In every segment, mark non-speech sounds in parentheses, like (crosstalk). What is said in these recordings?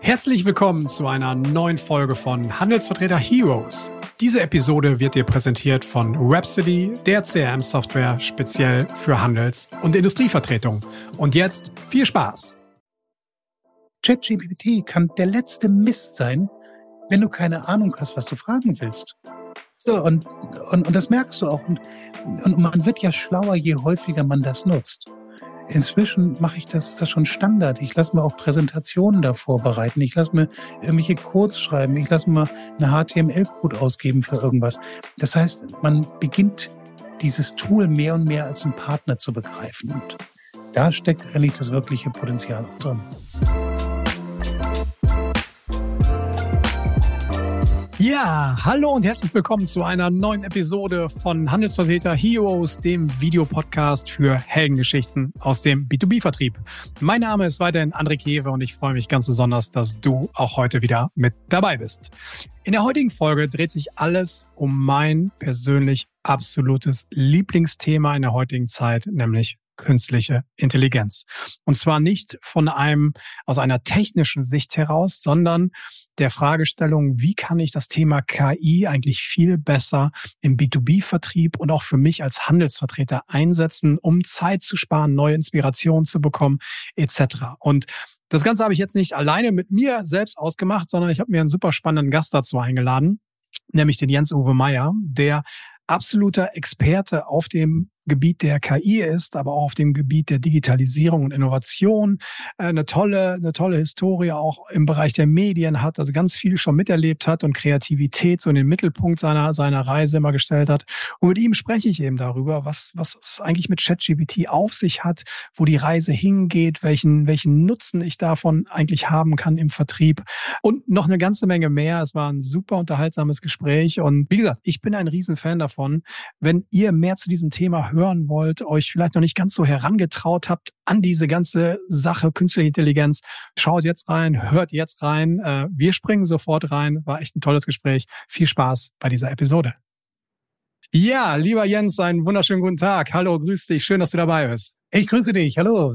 Herzlich willkommen zu einer neuen Folge von Handelsvertreter Heroes. Diese Episode wird dir präsentiert von Rhapsody, der CRM-Software speziell für Handels- und Industrievertretung. Und jetzt viel Spaß! ChatGPT kann der letzte Mist sein, wenn du keine Ahnung hast, was du fragen willst. So, und, und, und das merkst du auch. Und, und man wird ja schlauer, je häufiger man das nutzt. Inzwischen mache ich das, ist das schon Standard. Ich lasse mir auch Präsentationen da vorbereiten. Ich lasse mir irgendwelche Codes schreiben. Ich lasse mir eine HTML-Code ausgeben für irgendwas. Das heißt, man beginnt dieses Tool mehr und mehr als einen Partner zu begreifen. Und da steckt eigentlich das wirkliche Potenzial drin. Ja, hallo und herzlich willkommen zu einer neuen Episode von Handelsvertreter Heroes, dem Videopodcast für Heldengeschichten aus dem B2B-Vertrieb. Mein Name ist weiterhin André Kewe und ich freue mich ganz besonders, dass du auch heute wieder mit dabei bist. In der heutigen Folge dreht sich alles um mein persönlich absolutes Lieblingsthema in der heutigen Zeit, nämlich künstliche Intelligenz. Und zwar nicht von einem, aus einer technischen Sicht heraus, sondern der Fragestellung, wie kann ich das Thema KI eigentlich viel besser im B2B-Vertrieb und auch für mich als Handelsvertreter einsetzen, um Zeit zu sparen, neue Inspirationen zu bekommen, etc. Und das Ganze habe ich jetzt nicht alleine mit mir selbst ausgemacht, sondern ich habe mir einen super spannenden Gast dazu eingeladen, nämlich den Jens-Uwe Meyer, der absoluter Experte auf dem Gebiet der KI ist, aber auch auf dem Gebiet der Digitalisierung und Innovation äh, eine tolle, eine tolle Historie auch im Bereich der Medien hat, also ganz viel schon miterlebt hat und Kreativität so in den Mittelpunkt seiner, seiner Reise immer gestellt hat. Und mit ihm spreche ich eben darüber, was, was es eigentlich mit ChatGPT auf sich hat, wo die Reise hingeht, welchen, welchen Nutzen ich davon eigentlich haben kann im Vertrieb und noch eine ganze Menge mehr. Es war ein super unterhaltsames Gespräch und wie gesagt, ich bin ein Riesenfan davon. Wenn ihr mehr zu diesem Thema hören wollt, euch vielleicht noch nicht ganz so herangetraut habt an diese ganze Sache künstliche Intelligenz, schaut jetzt rein, hört jetzt rein. Äh, wir springen sofort rein. War echt ein tolles Gespräch. Viel Spaß bei dieser Episode. Ja, lieber Jens, einen wunderschönen guten Tag. Hallo, grüß dich. Schön, dass du dabei bist. Ich grüße dich. Hallo.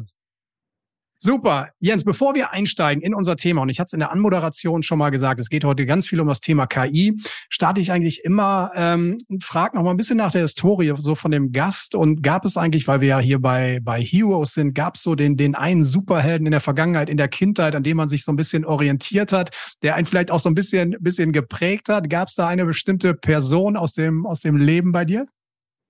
Super. Jens, bevor wir einsteigen in unser Thema, und ich hatte es in der Anmoderation schon mal gesagt, es geht heute ganz viel um das Thema KI, starte ich eigentlich immer, ähm, frage noch mal ein bisschen nach der Historie so von dem Gast und gab es eigentlich, weil wir ja hier bei, bei Heroes sind, gab es so den, den einen Superhelden in der Vergangenheit, in der Kindheit, an dem man sich so ein bisschen orientiert hat, der einen vielleicht auch so ein bisschen, bisschen geprägt hat? Gab es da eine bestimmte Person aus dem, aus dem Leben bei dir?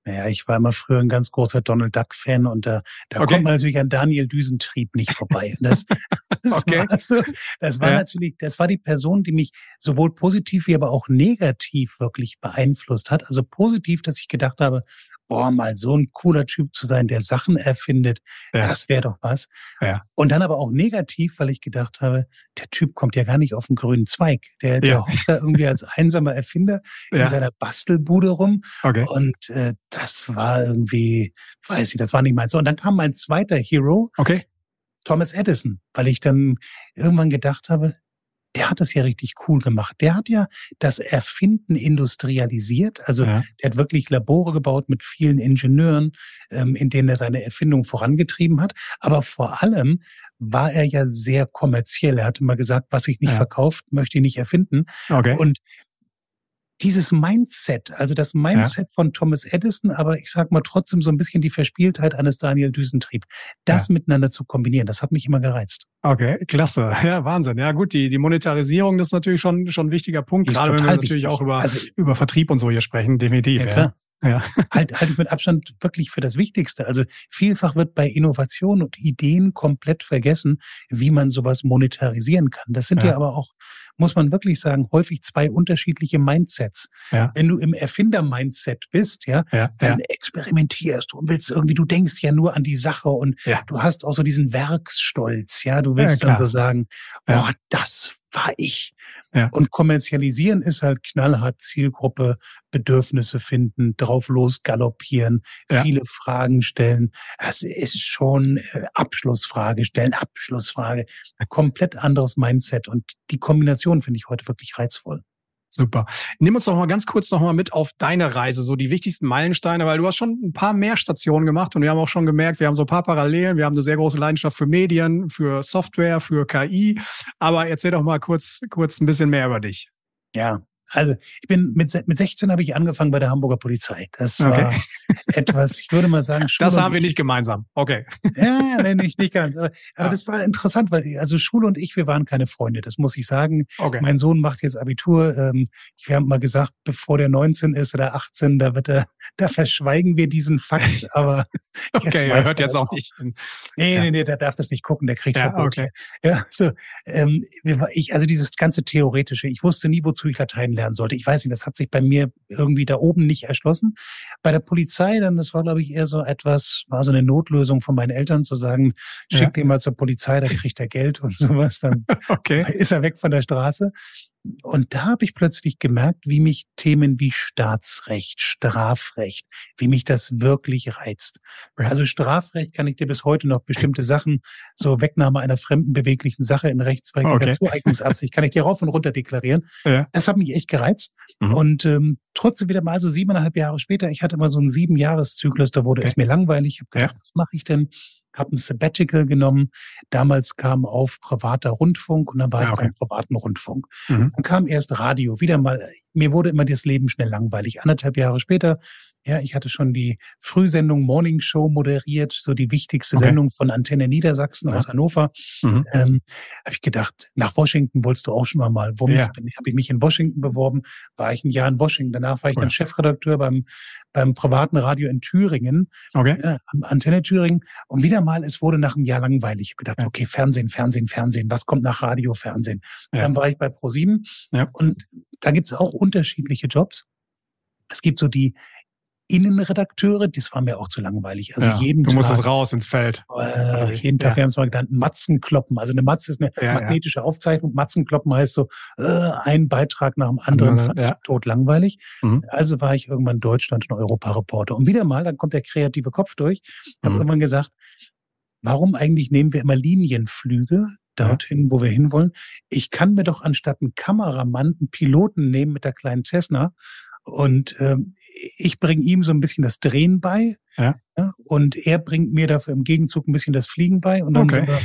Naja, ich war immer früher ein ganz großer Donald Duck-Fan und da, da okay. kommt man natürlich an Daniel Düsentrieb nicht vorbei. Das, (laughs) das okay. war, so, das war ja. natürlich, das war die Person, die mich sowohl positiv wie aber auch negativ wirklich beeinflusst hat. Also positiv, dass ich gedacht habe, boah, mal so ein cooler Typ zu sein, der Sachen erfindet, ja. das wäre doch was. Ja. Und dann aber auch negativ, weil ich gedacht habe, der Typ kommt ja gar nicht auf den grünen Zweig. Der, der ja. hockt da irgendwie als einsamer Erfinder in seiner Bastelbude rum. Okay. Und äh, das war irgendwie, weiß ich, das war nicht meins. Und dann kam mein zweiter Hero. Okay. Thomas Edison, weil ich dann irgendwann gedacht habe, der hat es ja richtig cool gemacht. Der hat ja das Erfinden industrialisiert. Also ja. der hat wirklich Labore gebaut mit vielen Ingenieuren, ähm, in denen er seine Erfindung vorangetrieben hat. Aber vor allem war er ja sehr kommerziell. Er hat immer gesagt, was ich nicht ja. verkauft, möchte ich nicht erfinden. Okay. Und dieses Mindset, also das Mindset ja. von Thomas Edison, aber ich sag mal trotzdem so ein bisschen die Verspieltheit eines Daniel Düsentrieb, das ja. miteinander zu kombinieren, das hat mich immer gereizt. Okay, klasse. Ja, Wahnsinn. Ja, gut, die, die Monetarisierung, das ist natürlich schon, schon ein wichtiger Punkt, gerade wenn wir natürlich wichtig. auch über, also, über Vertrieb und so hier sprechen, definitiv. Ja, klar. Ja. halt, halt ich mit Abstand wirklich für das Wichtigste. Also vielfach wird bei Innovation und Ideen komplett vergessen, wie man sowas monetarisieren kann. Das sind ja, ja aber auch, muss man wirklich sagen, häufig zwei unterschiedliche Mindsets. Ja. Wenn du im Erfinder-Mindset bist, ja, ja dann experimentierst du und willst irgendwie, du denkst ja nur an die Sache und du hast auch so diesen Werksstolz, ja, du willst dann so sagen, boah, das war ich. Ja. Und kommerzialisieren ist halt knallhart Zielgruppe, Bedürfnisse finden, drauf los galoppieren, ja. viele Fragen stellen. Es ist schon äh, Abschlussfrage stellen, Abschlussfrage. Ein komplett anderes Mindset. Und die Kombination finde ich heute wirklich reizvoll. Super. Nimm uns doch mal ganz kurz noch mal mit auf deine Reise, so die wichtigsten Meilensteine, weil du hast schon ein paar mehr Stationen gemacht und wir haben auch schon gemerkt, wir haben so ein paar Parallelen. Wir haben eine sehr große Leidenschaft für Medien, für Software, für KI. Aber erzähl doch mal kurz, kurz ein bisschen mehr über dich. Ja, also ich bin mit, mit 16 habe ich angefangen bei der Hamburger Polizei. Das war okay. (laughs) etwas, ich würde mal sagen, Schule Das haben wir nicht gemeinsam. Okay. Ja, nee, nicht, nicht ganz. Aber, aber ja. das war interessant, weil also Schule und ich, wir waren keine Freunde, das muss ich sagen. Okay. Mein Sohn macht jetzt Abitur. Ähm, wir haben mal gesagt, bevor der 19 ist oder 18, da wird er, da verschweigen wir diesen Fakt. (laughs) Aber okay, er hört jetzt auch nicht. Nee, ja. nee, nee, der darf das nicht gucken, der kriegt ja, Verbot. Okay. Ja, so, ähm, ich, also dieses ganze Theoretische, ich wusste nie, wozu ich Latein lernen sollte. Ich weiß nicht, das hat sich bei mir irgendwie da oben nicht erschlossen. Bei der Polizei dann, das war, glaube ich, eher so etwas, war so eine Notlösung von meinen Eltern zu sagen, schick ja. den mal zur Polizei, da kriegt er Geld und (laughs) sowas, dann okay. ist er weg von der Straße. Und da habe ich plötzlich gemerkt, wie mich Themen wie Staatsrecht, Strafrecht, wie mich das wirklich reizt. Also Strafrecht kann ich dir bis heute noch bestimmte Sachen, so Wegnahme einer fremden beweglichen Sache in rechtswidriger okay. Zueignungsabsicht, kann ich dir rauf und runter deklarieren. Ja. Das hat mich echt gereizt. Mhm. Und ähm, trotzdem wieder mal so siebeneinhalb Jahre später, ich hatte immer so einen sieben-Jahres-Zyklus, da wurde okay. es mir langweilig. Ich habe gedacht, ja. was mache ich denn? Habe ein Sabbatical genommen. Damals kam auf privater Rundfunk und dann war ja, okay. ich beim privaten Rundfunk. Mhm. Dann kam erst Radio, wieder mal. Mir wurde immer das Leben schnell langweilig. Anderthalb Jahre später ja, ich hatte schon die Frühsendung Morning Show moderiert, so die wichtigste okay. Sendung von Antenne Niedersachsen ja. aus Hannover. Mhm. Ähm, habe ich gedacht, nach Washington wolltest du auch schon mal. Womit ja. habe ich mich in Washington beworben? War ich ein Jahr in Washington. Danach war ich cool. dann Chefredakteur beim beim privaten Radio in Thüringen, okay. ja, Antenne Thüringen. Und wieder mal, es wurde nach einem Jahr langweilig. Ich habe gedacht, ja. okay, Fernsehen, Fernsehen, Fernsehen. Was kommt nach Radio, Fernsehen? Dann war ich bei ProSieben und da gibt es auch unterschiedliche Jobs. Es gibt so die Innenredakteure, das war mir auch zu langweilig. Also ja, jeden du Tag, musst raus ins Feld. Äh, jeden Tag, ja. wir haben es mal genannt, Matzenkloppen. Also eine Matze ist eine ja, magnetische Aufzeichnung. Matzenkloppen heißt so, äh, ein Beitrag nach dem anderen, fand ja. tot langweilig. Mhm. Also war ich irgendwann Deutschland- und Europa-Reporter. Und wieder mal, dann kommt der kreative Kopf durch. Ich habe mhm. irgendwann gesagt, warum eigentlich nehmen wir immer Linienflüge? dorthin, wo wir hinwollen. Ich kann mir doch anstatt einen Kameramann einen Piloten nehmen mit der kleinen Cessna und ähm, ich bringe ihm so ein bisschen das Drehen bei ja. ja. und er bringt mir dafür im Gegenzug ein bisschen das Fliegen bei und dann, okay. sind, wir,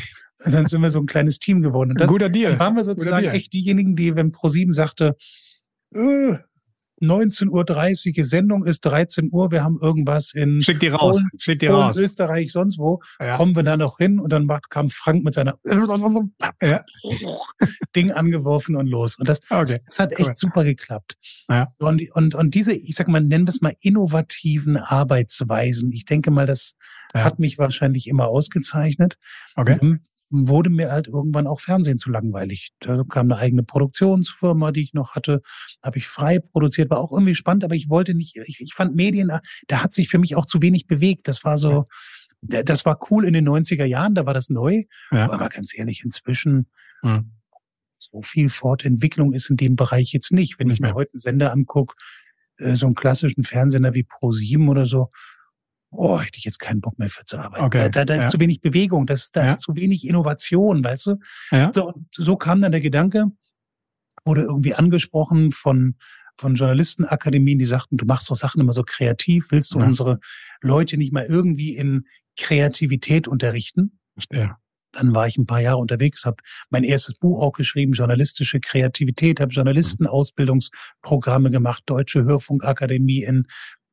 (laughs) dann sind wir so ein kleines Team geworden. Und das, Guter Deal. Dann waren wir sozusagen echt diejenigen, die, wenn ProSieben sagte, äh, 19.30 Uhr, Sendung ist 13 Uhr, wir haben irgendwas in Schick die raus, Polen, schick die Polen, raus. Österreich, sonst wo, ja. kommen wir da noch hin und dann macht, kam Frank mit seiner (laughs) ja. Ding angeworfen und los. Und das, okay. das hat echt cool. super geklappt. Ja. Und, und, und diese, ich sag mal, nennen wir es mal innovativen Arbeitsweisen, ich denke mal, das hat mich wahrscheinlich immer ausgezeichnet. Okay wurde mir halt irgendwann auch Fernsehen zu langweilig. Da kam eine eigene Produktionsfirma, die ich noch hatte, habe ich frei produziert, war auch irgendwie spannend, aber ich wollte nicht, ich, ich fand Medien, da hat sich für mich auch zu wenig bewegt. Das war so, das war cool in den 90er Jahren, da war das neu. Ja. Aber ganz ehrlich, inzwischen mhm. so viel Fortentwicklung ist in dem Bereich jetzt nicht. Wenn nicht ich mir mehr. heute einen Sender angucke, äh, so einen klassischen Fernsehner wie Pro7 oder so, oh, hätte ich jetzt keinen Bock mehr für zu arbeiten. Okay. Da, da ist ja. zu wenig Bewegung, das, da ja. ist zu wenig Innovation, weißt du? Ja. So, so kam dann der Gedanke, wurde irgendwie angesprochen von von Journalistenakademien, die sagten, du machst doch Sachen immer so kreativ, willst du ja. unsere Leute nicht mal irgendwie in Kreativität unterrichten? Ja. Dann war ich ein paar Jahre unterwegs, habe mein erstes Buch auch geschrieben, journalistische Kreativität, habe Journalistenausbildungsprogramme gemacht, Deutsche Hörfunkakademie in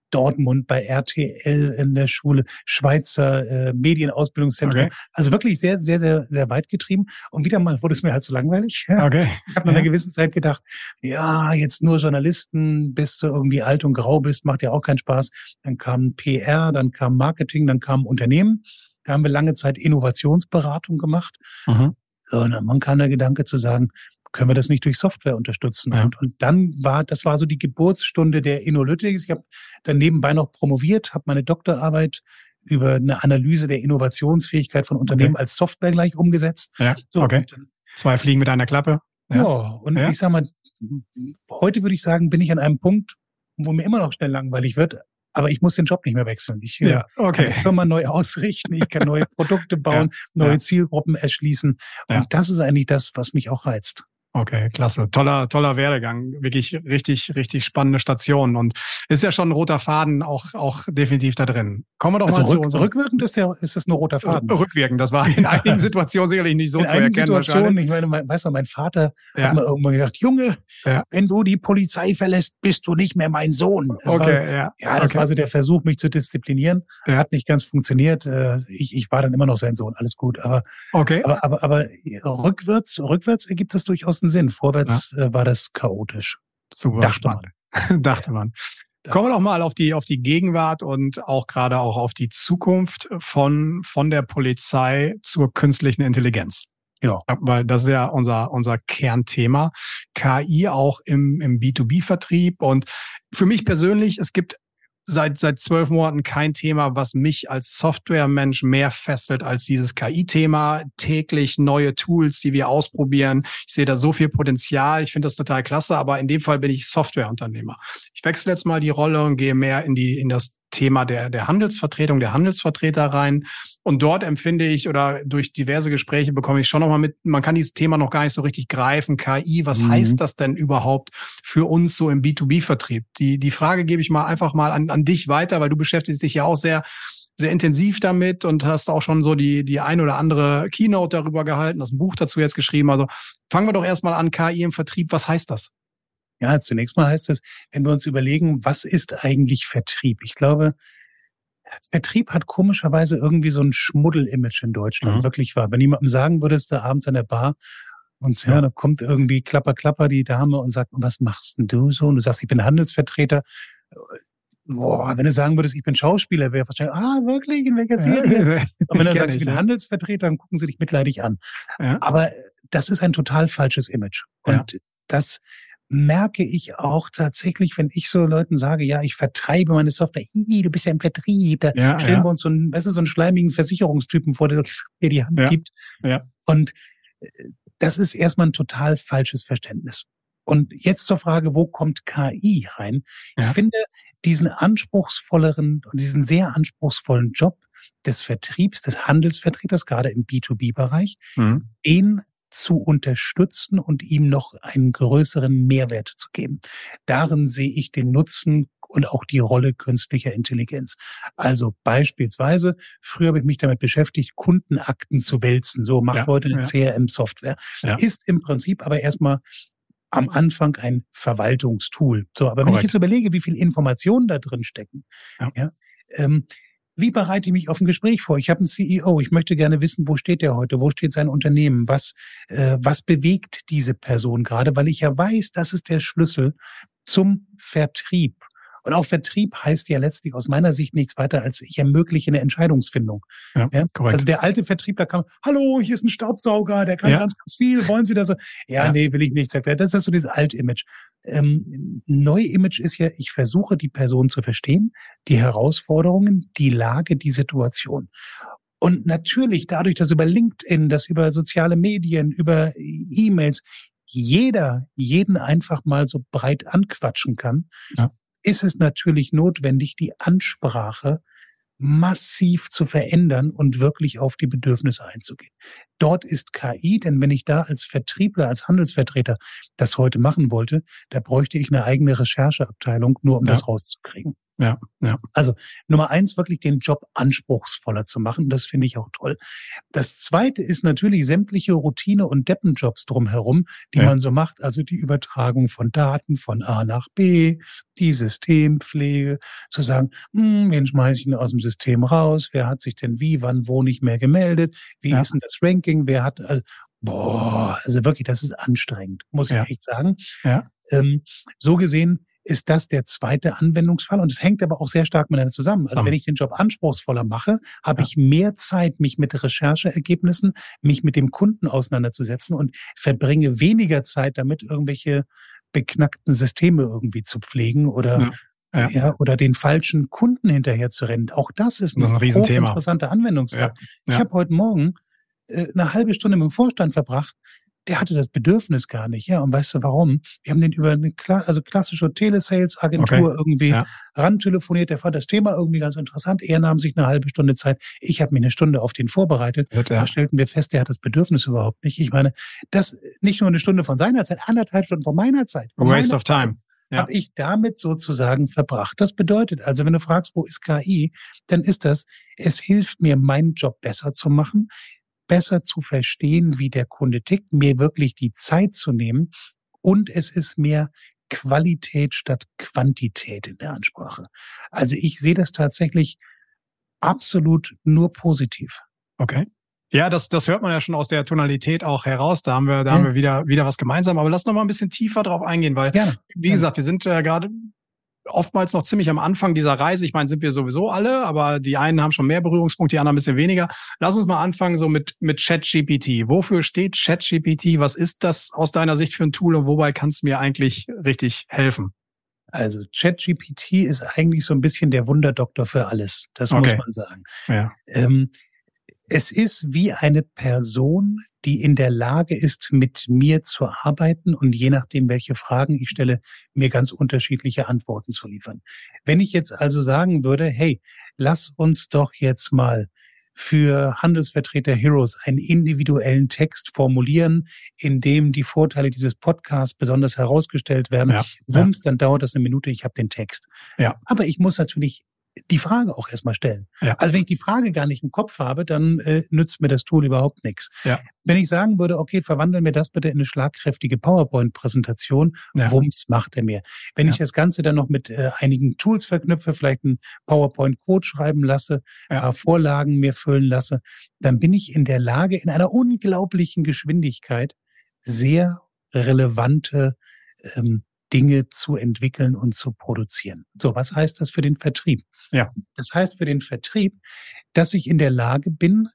Dortmund, bei RTL in der Schule, Schweizer äh, Medienausbildungszentrum. Okay. Also wirklich sehr, sehr, sehr, sehr weit getrieben. Und wieder mal wurde es mir halt zu langweilig. (laughs) Okay. Ich habe nach ja. einer gewissen Zeit gedacht, ja, jetzt nur Journalisten, bis du irgendwie alt und grau bist, macht ja auch keinen Spaß. Dann kam PR, dann kam Marketing, dann kam Unternehmen. Da haben wir lange Zeit Innovationsberatung gemacht. Mhm. Und dann kam der Gedanke zu sagen, können wir das nicht durch Software unterstützen? Ja. Und, und, dann war, das war so die Geburtsstunde der Innolytics. Ich habe dann nebenbei noch promoviert, habe meine Doktorarbeit über eine Analyse der Innovationsfähigkeit von Unternehmen okay. als Software gleich umgesetzt. Ja, so, okay. Dann, Zwei Fliegen mit einer Klappe. Ja, ja und ja. ich sag mal, heute würde ich sagen, bin ich an einem Punkt, wo mir immer noch schnell langweilig wird, aber ich muss den Job nicht mehr wechseln. Ich ja, okay. kann die Firma neu (laughs) ausrichten, ich kann neue Produkte (laughs) bauen, ja, neue ja. Zielgruppen erschließen. Und das ist eigentlich das, was mich auch reizt. Okay, klasse. Toller, toller Werdegang. Wirklich richtig, richtig spannende Station. Und ist ja schon ein roter Faden auch, auch definitiv da drin. Kommen wir doch also mal rück, zu unserem Rückwirkend ist ja, ist das nur roter Faden. Rückwirkend, das war in (laughs) einigen Situationen sicherlich nicht so in zu erkennen. Situationen, ich meine, mein, weißt du, mein Vater ja. hat mir irgendwann gesagt, Junge, ja. wenn du die Polizei verlässt, bist du nicht mehr mein Sohn. Das okay, war, ja. Ja, das okay. war so der Versuch, mich zu disziplinieren. Ja. Hat nicht ganz funktioniert. Äh, ich, ich war dann immer noch sein Sohn, alles gut. Aber, okay. aber, aber, aber rückwärts, rückwärts ergibt es durchaus einen Sinn. Vorwärts ja. äh, war das chaotisch. Super Dachte spannend. man. (laughs) Dachte man. Kommen wir doch mal auf die, auf die Gegenwart und auch gerade auch auf die Zukunft von, von der Polizei zur künstlichen Intelligenz. Ja. Weil das ist ja unser, unser Kernthema. KI auch im, im B2B-Vertrieb. Und für mich persönlich, es gibt seit, seit zwölf Monaten kein Thema, was mich als Softwaremensch mehr fesselt als dieses KI-Thema. Täglich neue Tools, die wir ausprobieren. Ich sehe da so viel Potenzial. Ich finde das total klasse, aber in dem Fall bin ich Softwareunternehmer. Ich wechsle jetzt mal die Rolle und gehe mehr in die, in das Thema der, der Handelsvertretung, der Handelsvertreter rein. Und dort empfinde ich oder durch diverse Gespräche bekomme ich schon nochmal mit, man kann dieses Thema noch gar nicht so richtig greifen. KI, was mhm. heißt das denn überhaupt für uns so im B2B-Vertrieb? Die, die Frage gebe ich mal einfach mal an, an dich weiter, weil du beschäftigst dich ja auch sehr, sehr intensiv damit und hast auch schon so die, die ein oder andere Keynote darüber gehalten, hast ein Buch dazu jetzt geschrieben. Also fangen wir doch erstmal an, KI im Vertrieb. Was heißt das? Ja, zunächst mal heißt es, wenn wir uns überlegen, was ist eigentlich Vertrieb? Ich glaube, Vertrieb hat komischerweise irgendwie so ein Schmuddel-Image in Deutschland, mhm. wirklich wahr. Wenn jemandem sagen würdest, da abends an der Bar und ja, da kommt irgendwie klapper, klapper die Dame und sagt, was machst denn du so? Und du sagst, ich bin Handelsvertreter. Boah, wenn du sagen würdest, ich bin Schauspieler, wäre wahrscheinlich, ah, wirklich, in welcher Serie? Ja, (laughs) und wenn du sagst, ich bin Handelsvertreter, dann gucken sie dich mitleidig an. Ja. Aber das ist ein total falsches Image. Und ja. das merke ich auch tatsächlich, wenn ich so Leuten sage, ja, ich vertreibe meine Software, du bist ja im Vertrieb, da ja, stellen ja. wir uns so einen, weißt du, so einen schleimigen Versicherungstypen vor, der dir die Hand ja. gibt. Ja. Und äh, das ist erstmal ein total falsches Verständnis. Und jetzt zur Frage, wo kommt KI rein? Ich finde diesen anspruchsvolleren und diesen sehr anspruchsvollen Job des Vertriebs, des Handelsvertreters, gerade im B2B-Bereich, mhm. den zu unterstützen und ihm noch einen größeren Mehrwert zu geben. Darin sehe ich den Nutzen und auch die Rolle künstlicher Intelligenz. Also beispielsweise, früher habe ich mich damit beschäftigt, Kundenakten zu wälzen. So macht ja, heute eine ja. CRM-Software. Ja. Ist im Prinzip aber erstmal am Anfang ein Verwaltungstool. So, aber Korrekt. wenn ich jetzt überlege, wie viel Informationen da drin stecken, ja, ähm, wie bereite ich mich auf ein Gespräch vor? Ich habe einen CEO, ich möchte gerne wissen, wo steht der heute, wo steht sein Unternehmen, was, äh, was bewegt diese Person gerade, weil ich ja weiß, das ist der Schlüssel zum Vertrieb. Und auch Vertrieb heißt ja letztlich aus meiner Sicht nichts weiter als ich ermögliche eine Entscheidungsfindung. Ja, ja? Also der alte Vertrieb, da kam, hallo, hier ist ein Staubsauger, der kann ja. ganz, ganz viel, wollen Sie das? Ja, ja, nee, will ich nicht. Das ist so dieses alte Image. Ähm, neue Image ist ja, ich versuche die Person zu verstehen, die Herausforderungen, die Lage, die Situation. Und natürlich dadurch, dass über LinkedIn, dass über soziale Medien, über E-Mails jeder jeden einfach mal so breit anquatschen kann, ja ist es natürlich notwendig, die Ansprache massiv zu verändern und wirklich auf die Bedürfnisse einzugehen. Dort ist KI, denn wenn ich da als Vertriebler, als Handelsvertreter das heute machen wollte, da bräuchte ich eine eigene Rechercheabteilung, nur um ja. das rauszukriegen. Ja, ja. Also Nummer eins, wirklich den Job anspruchsvoller zu machen. Das finde ich auch toll. Das zweite ist natürlich sämtliche Routine- und Deppenjobs drumherum, die ja. man so macht. Also die Übertragung von Daten von A nach B, die Systempflege, zu sagen, hm, wen schmeiße ich denn aus dem System raus? Wer hat sich denn wie, wann, wo nicht mehr gemeldet? Wie ja. ist denn das Ranking? Wer hat, also, boah, also wirklich, das ist anstrengend, muss ja. ich echt sagen. Ja. Ähm, so gesehen ist das der zweite Anwendungsfall. Und es hängt aber auch sehr stark miteinander zusammen. Also wenn ich den Job anspruchsvoller mache, habe ja. ich mehr Zeit, mich mit Rechercheergebnissen, mich mit dem Kunden auseinanderzusetzen und verbringe weniger Zeit damit, irgendwelche beknackten Systeme irgendwie zu pflegen oder ja. Ja. ja. oder den falschen Kunden hinterher zu rennen. Auch das ist, das ist ein Riesenthema. interessanter Anwendungsfall. Ja. Ich habe heute Morgen äh, eine halbe Stunde mit dem Vorstand verbracht, der hatte das Bedürfnis gar nicht. Ja, und weißt du warum? Wir haben den über eine Kla also klassische Telesales-Agentur okay. irgendwie ja. rantelefoniert. Der fand das Thema irgendwie ganz interessant. Er nahm sich eine halbe Stunde Zeit. Ich habe mich eine Stunde auf den vorbereitet. Ja, Da stellten wir fest, der hat das Bedürfnis überhaupt nicht. Ich meine, das nicht nur eine Stunde von seiner Zeit, anderthalb Stunden von meiner Zeit. Von Waste of time. Ja. Habe ich damit sozusagen verbracht. Das bedeutet also, wenn du fragst, wo ist KI, dann ist das, es hilft mir, meinen Job besser zu machen besser zu verstehen, wie der Kunde tickt, mir wirklich die Zeit zu nehmen und es ist mehr Qualität statt Quantität in der Ansprache. Also ich sehe das tatsächlich absolut nur positiv. Okay. Ja, das, das hört man ja schon aus der Tonalität auch heraus. Da haben wir, da ja. haben wir wieder, wieder was gemeinsam. Aber lass noch mal ein bisschen tiefer drauf eingehen, weil, Gerne. wie Gerne. gesagt, wir sind äh, gerade oftmals noch ziemlich am Anfang dieser Reise. Ich meine, sind wir sowieso alle, aber die einen haben schon mehr Berührungspunkte, die anderen ein bisschen weniger. Lass uns mal anfangen so mit, mit ChatGPT. Wofür steht ChatGPT? Was ist das aus deiner Sicht für ein Tool und wobei kann es mir eigentlich richtig helfen? Also ChatGPT ist eigentlich so ein bisschen der Wunderdoktor für alles. Das okay. muss man sagen. Ja. Ähm, es ist wie eine Person, die in der Lage ist, mit mir zu arbeiten und je nachdem, welche Fragen ich stelle, mir ganz unterschiedliche Antworten zu liefern. Wenn ich jetzt also sagen würde, hey, lass uns doch jetzt mal für Handelsvertreter Heroes einen individuellen Text formulieren, in dem die Vorteile dieses Podcasts besonders herausgestellt werden. Ja, Wumms, ja. dann dauert das eine Minute, ich habe den Text. Ja. Aber ich muss natürlich die Frage auch erstmal stellen. Ja. Also wenn ich die Frage gar nicht im Kopf habe, dann äh, nützt mir das Tool überhaupt nichts. Ja. Wenn ich sagen würde, okay, verwandeln mir das bitte in eine schlagkräftige PowerPoint-Präsentation, ja. Wumms macht er mir. Wenn ja. ich das Ganze dann noch mit äh, einigen Tools verknüpfe, vielleicht einen PowerPoint-Code schreiben lasse, ja. äh, Vorlagen mir füllen lasse, dann bin ich in der Lage, in einer unglaublichen Geschwindigkeit sehr relevante ähm, Dinge zu entwickeln und zu produzieren. So, was heißt das für den Vertrieb? Ja. Das heißt für den Vertrieb, dass ich in der Lage bin,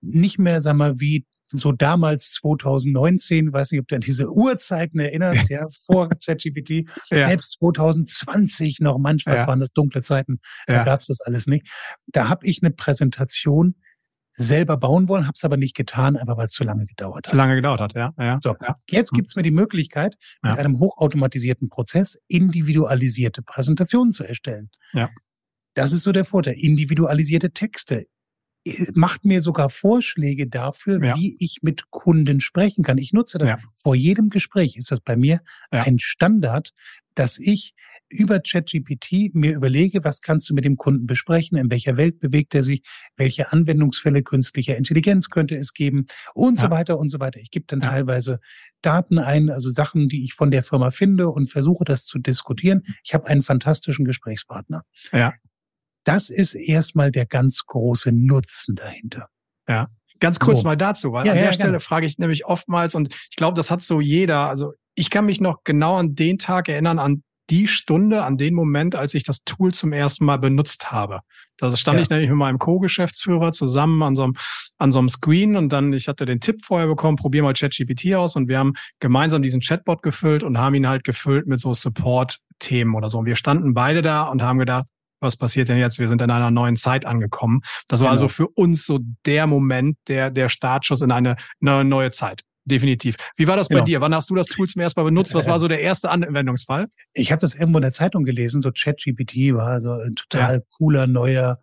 nicht mehr, sag mal, wie so damals 2019, weiß nicht, ob du an diese Uhrzeiten erinnerst, (laughs) ja, vor ChatGPT, ja. selbst 2020 noch manchmal, ja. waren das dunkle Zeiten, da ja. gab's das alles nicht. Da habe ich eine Präsentation selber bauen wollen, habe es aber nicht getan, einfach weil es zu lange gedauert hat. Zu lange gedauert hat, ja. ja. So, ja. Jetzt gibt's mir die Möglichkeit, mit einem hochautomatisierten Prozess individualisierte Präsentationen zu erstellen. Ja. Das ist so der Vorteil. Individualisierte Texte äh, macht mir sogar Vorschläge dafür, ja. wie ich mit Kunden sprechen kann. Ich nutze das. Ja. Vor jedem Gespräch ist das bei mir ja. ein Standard, dass ich über ChatGPT mir überlege, was kannst du mit dem Kunden besprechen, in welcher Welt bewegt er sich, welche Anwendungsfälle künstlicher Intelligenz könnte es geben und so weiter und so weiter. Ich gebe dann teilweise Daten ein, also Sachen, die ich von der Firma finde und versuche das zu diskutieren. Ich habe einen fantastischen Gesprächspartner. Ja. Das ist erstmal der ganz große Nutzen dahinter. Ja. Ganz kurz so. mal dazu, weil ja, an der ja, Stelle gerne. frage ich nämlich oftmals und ich glaube, das hat so jeder. Also ich kann mich noch genau an den Tag erinnern, an die Stunde, an den Moment, als ich das Tool zum ersten Mal benutzt habe. Da stand ja. ich nämlich mit meinem Co-Geschäftsführer zusammen an so, einem, an so einem Screen und dann, ich hatte den Tipp vorher bekommen, probier mal ChatGPT aus und wir haben gemeinsam diesen Chatbot gefüllt und haben ihn halt gefüllt mit so Support-Themen oder so. Und wir standen beide da und haben gedacht, was passiert denn jetzt? Wir sind in einer neuen Zeit angekommen. Das war genau. also für uns so der Moment, der, der Startschuss in eine, eine neue Zeit. Definitiv. Wie war das genau. bei dir? Wann hast du das Tool zum ersten Mal benutzt? Was war so der erste Anwendungsfall? Ich habe das irgendwo in der Zeitung gelesen, so ChatGPT war so ein total ja. cooler neuer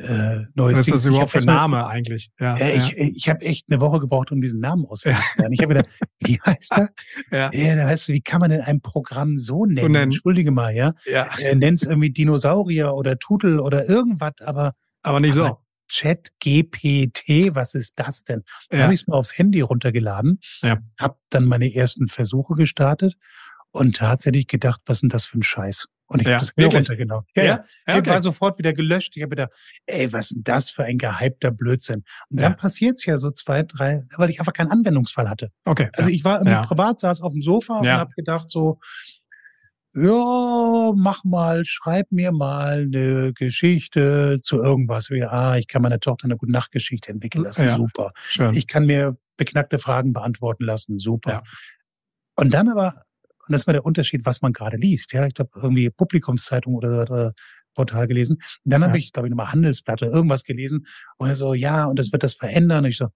äh, neues Was ist das überhaupt für ein Name eigentlich? Ja, äh, ja. Ich, ich habe echt eine Woche gebraucht, um diesen Namen auswendig zu lernen. Ich habe gedacht, (laughs) wie heißt er? ja. ja, da weißt du, wie kann man denn ein Programm so nennen? nennen. Entschuldige mal, ja. ja. Äh, Nenn's irgendwie Dinosaurier oder Tutel oder irgendwas, aber aber nicht aber so. Chat GPT, was ist das denn? Da ja. habe ich es mir aufs Handy runtergeladen, ja. habe dann meine ersten Versuche gestartet und tatsächlich gedacht, was ist denn das für ein Scheiß? Und ich ja, habe das wieder runtergenommen. Ja, ja. ja. Okay. war sofort wieder gelöscht. Ich habe gedacht, ey, was ist denn das für ein gehypter Blödsinn? Und dann passiert's ja so zwei, drei, weil ich einfach keinen Anwendungsfall hatte. Okay. Also ich war ja. privat, saß auf dem Sofa und habe gedacht so, ja, mach mal, schreib mir mal eine Geschichte zu irgendwas. Wie, ah, ich kann meiner Tochter eine gute Nachtgeschichte entwickeln lassen. Ja, super. Schön. Ich kann mir beknackte Fragen beantworten lassen. Super. Ja. Und dann aber und das war der Unterschied, was man gerade liest. Ja, ich glaube, irgendwie Publikumszeitung oder, oder Portal gelesen. Und dann ja. habe ich, glaube ich, nochmal Handelsblatt oder irgendwas gelesen. Und er so, ja, und das wird das verändern. Und ich so,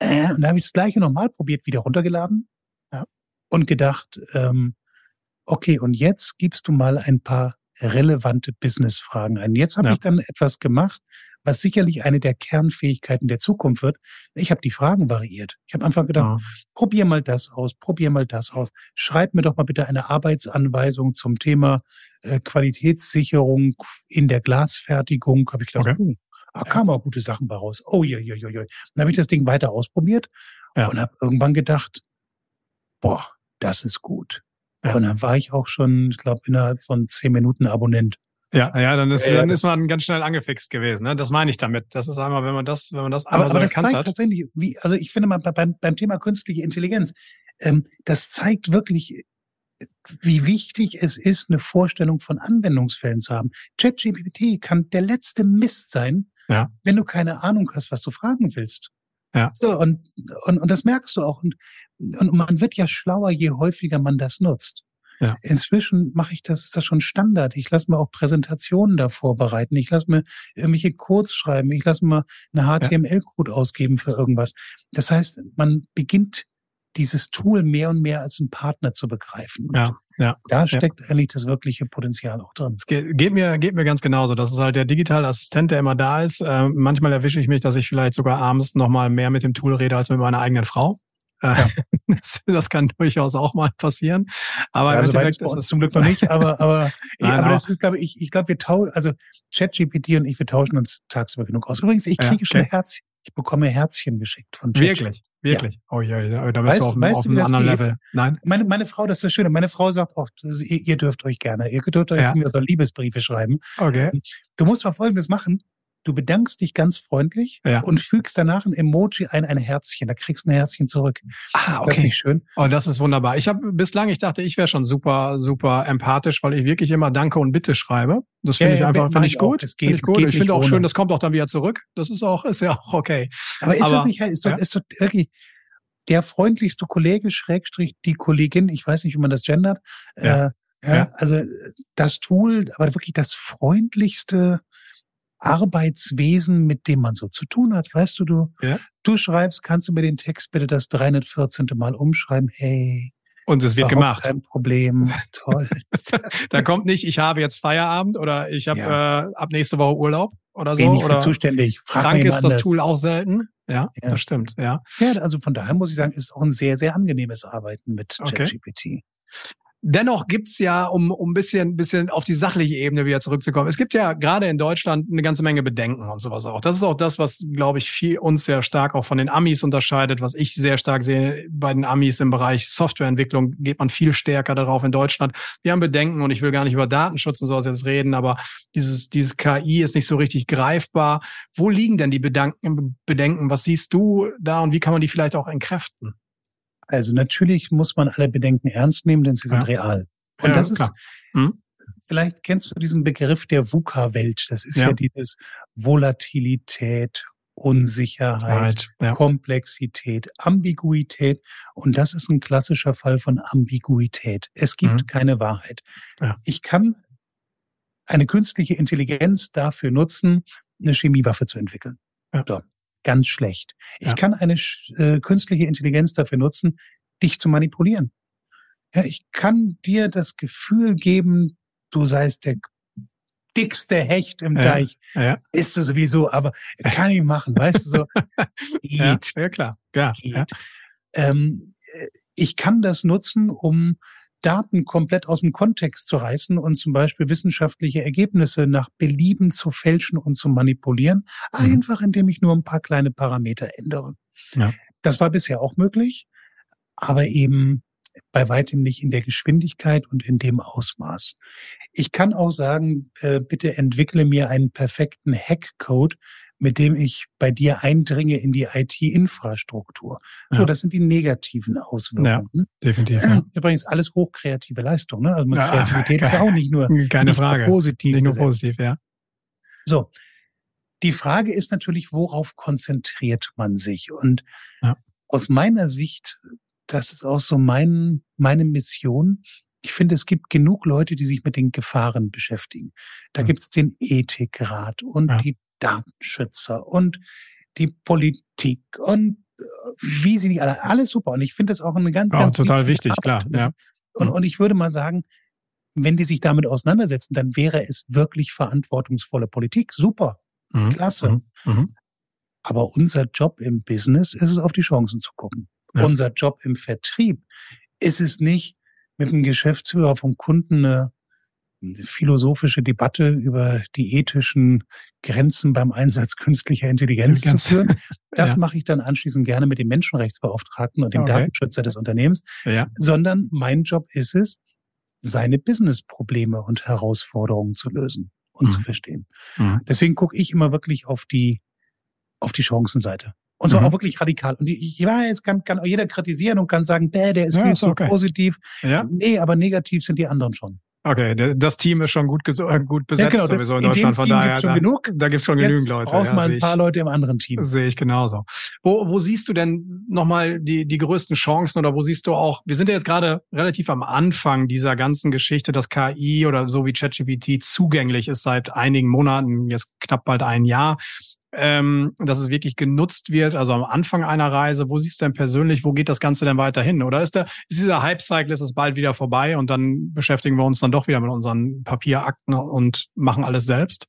Äh, und da habe ich das gleiche nochmal probiert, wieder runtergeladen ja. und gedacht, ähm, okay, und jetzt gibst du mal ein paar relevante Business-Fragen ein. Jetzt habe ja. ich dann etwas gemacht, was sicherlich eine der Kernfähigkeiten der Zukunft wird. Ich habe die Fragen variiert. Ich habe einfach gedacht, ja. probier mal das aus, probier mal das aus. Schreib mir doch mal bitte eine Arbeitsanweisung zum Thema äh, Qualitätssicherung in der Glasfertigung. Habe ich gedacht, okay. uh, da kamen auch gute Sachen bei raus. Oh ja, ja, ja, ja. Dann habe ich das Ding weiter ausprobiert ja. und habe irgendwann gedacht, boah, das ist gut. Ja. Und dann war ich auch schon, ich glaube, innerhalb von zehn Minuten Abonnent. Ja, ja, dann ist, dann ist man ganz schnell angefixt gewesen. Ne? Das meine ich damit. Das ist einmal, wenn man das, wenn man das einmal aber, so aber das zeigt hat. tatsächlich, wie, also ich finde mal beim, beim Thema künstliche Intelligenz, ähm, das zeigt wirklich, wie wichtig es ist, eine Vorstellung von Anwendungsfällen zu haben. ChatGPT kann der letzte Mist sein, ja. wenn du keine Ahnung hast, was du fragen willst. Ja. So, und, und, und das merkst du auch. Und, und man wird ja schlauer, je häufiger man das nutzt. Ja. Inzwischen mache ich das, ist das schon Standard. Ich lasse mir auch Präsentationen da vorbereiten. Ich lasse mir irgendwelche Codes schreiben. Ich lasse mir eine HTML-Code ausgeben für irgendwas. Das heißt, man beginnt dieses Tool mehr und mehr als einen Partner zu begreifen. Und ja, ja. Da steckt ja. eigentlich das wirkliche Potenzial auch drin. Es geht, geht, mir, geht mir ganz genauso. Das ist halt der digitale Assistent, der immer da ist. Äh, manchmal erwische ich mich, dass ich vielleicht sogar abends nochmal mehr mit dem Tool rede als mit meiner eigenen Frau. Äh, ja. (laughs) Das, kann durchaus auch mal passieren. Aber ja, im Endeffekt ist es zum Glück noch nicht. Aber, (laughs) aber, Nein, aber das ist, glaube ich, ich glaube, wir tauschen, also ChatGPT und ich, wir tauschen uns tagsüber genug aus. Übrigens, ich kriege ja, okay. schon Herz, ich bekomme Herzchen geschickt von ChatGPT. Wirklich, wirklich. Ja. Oh ja, ja, da bist weißt, du auf, weißt auf einem anderen Level. Nein. Meine, meine Frau, das ist das Schöne. Meine Frau sagt auch, ihr, ihr dürft euch gerne, ihr dürft euch ja. so Liebesbriefe schreiben. Okay. Du musst mal Folgendes machen du bedankst dich ganz freundlich ja. und fügst danach ein Emoji ein, ein Herzchen. Da kriegst du ein Herzchen zurück. Ah, ist okay. das nicht schön? Oh, das ist wunderbar. Ich habe bislang, ich dachte, ich wäre schon super, super empathisch, weil ich wirklich immer Danke und Bitte schreibe. Das finde ja, ich einfach, finde ich gut. Das geht, find ich gut. Geht ich finde auch ohne. schön, das kommt auch dann wieder zurück. Das ist auch, (laughs) ist ja auch okay. Aber ist Aber, das nicht, ist doch, ja. ist doch irgendwie, der freundlichste Kollege, Schrägstrich, die Kollegin, ich weiß nicht, wie man das gendert, ja. Äh, ja, also das Tool, aber wirklich das freundlichste, Arbeitswesen, mit dem man so zu tun hat. Weißt du, du, ja. du schreibst, kannst du mir den Text bitte das 314. Mal umschreiben? Hey. Und es wird gemacht. Kein Problem. (laughs) Toll. (laughs) da kommt nicht, ich habe jetzt Feierabend oder ich habe ja. äh, ab nächste Woche Urlaub oder so. Bin ich oder zuständig. Frag krank ist das Tool auch selten. Ja, ja, das stimmt. Ja. Ja, also von daher muss ich sagen, ist auch ein sehr, sehr angenehmes Arbeiten mit ChatGPT. Okay. Dennoch gibt's ja, um, um ein bisschen, bisschen auf die sachliche Ebene wieder zurückzukommen, es gibt ja gerade in Deutschland eine ganze Menge Bedenken und sowas auch. Das ist auch das, was, glaube ich, viel uns sehr stark auch von den Amis unterscheidet, was ich sehr stark sehe bei den Amis im Bereich Softwareentwicklung, geht man viel stärker darauf in Deutschland. Wir haben Bedenken und ich will gar nicht über Datenschutz und sowas jetzt reden, aber dieses, dieses KI ist nicht so richtig greifbar. Wo liegen denn die Bedenken, Bedenken? Was siehst du da und wie kann man die vielleicht auch entkräften? Also natürlich muss man alle Bedenken ernst nehmen, denn sie sind ja. real. Und ja, das ist, hm? vielleicht kennst du diesen Begriff der VUCA-Welt. Das ist ja. ja dieses Volatilität, Unsicherheit, Komplexität, Ambiguität. Und das ist ein klassischer Fall von Ambiguität. Es gibt mhm. keine Wahrheit. Ich kann eine künstliche Intelligenz dafür nutzen, eine Chemiewaffe zu entwickeln. Ja. So ganz schlecht. Ich ja. kann eine äh, künstliche Intelligenz dafür nutzen, dich zu manipulieren. Ja, ich kann dir das Gefühl geben, du seist der dickste Hecht im ja, Deich. Ja. Ist du sowieso, aber kann ich machen, weißt du so. (laughs) ja, klar. Ja, ja. Ähm, ich kann das nutzen, um Daten komplett aus dem Kontext zu reißen und zum Beispiel wissenschaftliche Ergebnisse nach Belieben zu fälschen und zu manipulieren, mhm. einfach indem ich nur ein paar kleine Parameter ändere. Ja. Das war bisher auch möglich, aber eben bei weitem nicht in der Geschwindigkeit und in dem Ausmaß. Ich kann auch sagen, äh, bitte entwickle mir einen perfekten Hackcode, mit dem ich bei dir eindringe in die IT-Infrastruktur. So, ja. das sind die negativen Auswirkungen. Ja, definitiv. Ja. Übrigens alles hochkreative Leistung. Ne? Also ja, Kreativität ist ja auch nicht nur, (laughs) keine nicht Frage. positiv. Nicht nur positiv, ja. So. Die Frage ist natürlich, worauf konzentriert man sich? Und ja. aus meiner Sicht, das ist auch so mein, meine Mission, ich finde, es gibt genug Leute, die sich mit den Gefahren beschäftigen. Da mhm. gibt's den Ethikrat und ja. die Datenschützer und die Politik und wie sie nicht alle, alles super. Und ich finde das auch eine ganz, oh, ganz total wichtig, Arbeit. klar. Ja. Und, und ich würde mal sagen, wenn die sich damit auseinandersetzen, dann wäre es wirklich verantwortungsvolle Politik. Super. Mhm. Klasse. Mhm. mhm. Aber unser Job im Business ist es, auf die Chancen zu gucken. Ja. Unser Job im Vertrieb ist es nicht, mit einem Geschäftsführer vom Kunden eine philosophische Debatte über die ethischen Grenzen beim Einsatz künstlicher Intelligenz zu führen. (laughs) Das ja. mache ich dann anschließend gerne mit dem Menschenrechtsbeauftragten und dem okay. Datenschützer des Unternehmens, ja. sondern mein Job ist es, seine Businessprobleme und Herausforderungen zu lösen und mhm. zu verstehen. Mhm. Deswegen gucke ich immer wirklich auf die auf die Chancenseite. Und zwar mhm. auch wirklich radikal. Und ich, weiß, kann, kann auch jeder kritisieren und kann sagen, der, der ist ja, viel zu okay. positiv. Ja. Nee, aber negativ sind die anderen schon. Okay, das Team ist schon gut, äh, gut besetzt ja, genau. sowieso in, Deutschland. Von daher, schon da, genug. da gibt's schon genügend Leute. Brauchst ja, mal ein paar ich, Leute im anderen Team. Sehe ich genauso. Wo, wo siehst du denn nochmal die, die größten Chancen oder wo siehst du auch, wir sind ja jetzt gerade relativ am Anfang dieser ganzen Geschichte, dass KI oder so wie ChatGPT zugänglich ist seit einigen Monaten, jetzt knapp bald ein Jahr ähm, dass es wirklich genutzt wird, also am Anfang einer Reise, wo siehst du denn persönlich, wo geht das Ganze denn weiter hin? Oder ist, der, ist dieser Hype-Cycle, ist es bald wieder vorbei und dann beschäftigen wir uns dann doch wieder mit unseren Papierakten und machen alles selbst?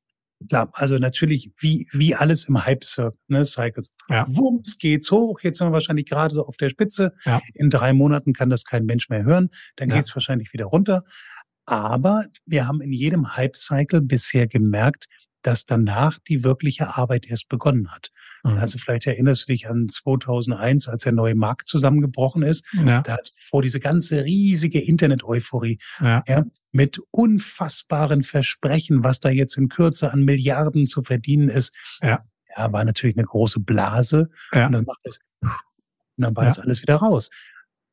Klar, also natürlich, wie, wie alles im Hype-Cycle, ne, Cycles. Ja. Wumms geht's hoch, jetzt sind wir wahrscheinlich gerade so auf der Spitze. Ja. In drei Monaten kann das kein Mensch mehr hören, dann ja. geht's wahrscheinlich wieder runter. Aber wir haben in jedem Hype-Cycle bisher gemerkt, dass danach die wirkliche Arbeit erst begonnen hat. Mhm. Also vielleicht erinnerst du dich an 2001, als der neue Markt zusammengebrochen ist. Ja. Da hat vor diese ganze riesige Internet-Euphorie ja. ja. mit unfassbaren Versprechen, was da jetzt in Kürze an Milliarden zu verdienen ist. Ja. Ja, war natürlich eine große Blase. Ja. Und dann macht das, und dann war das alles wieder raus.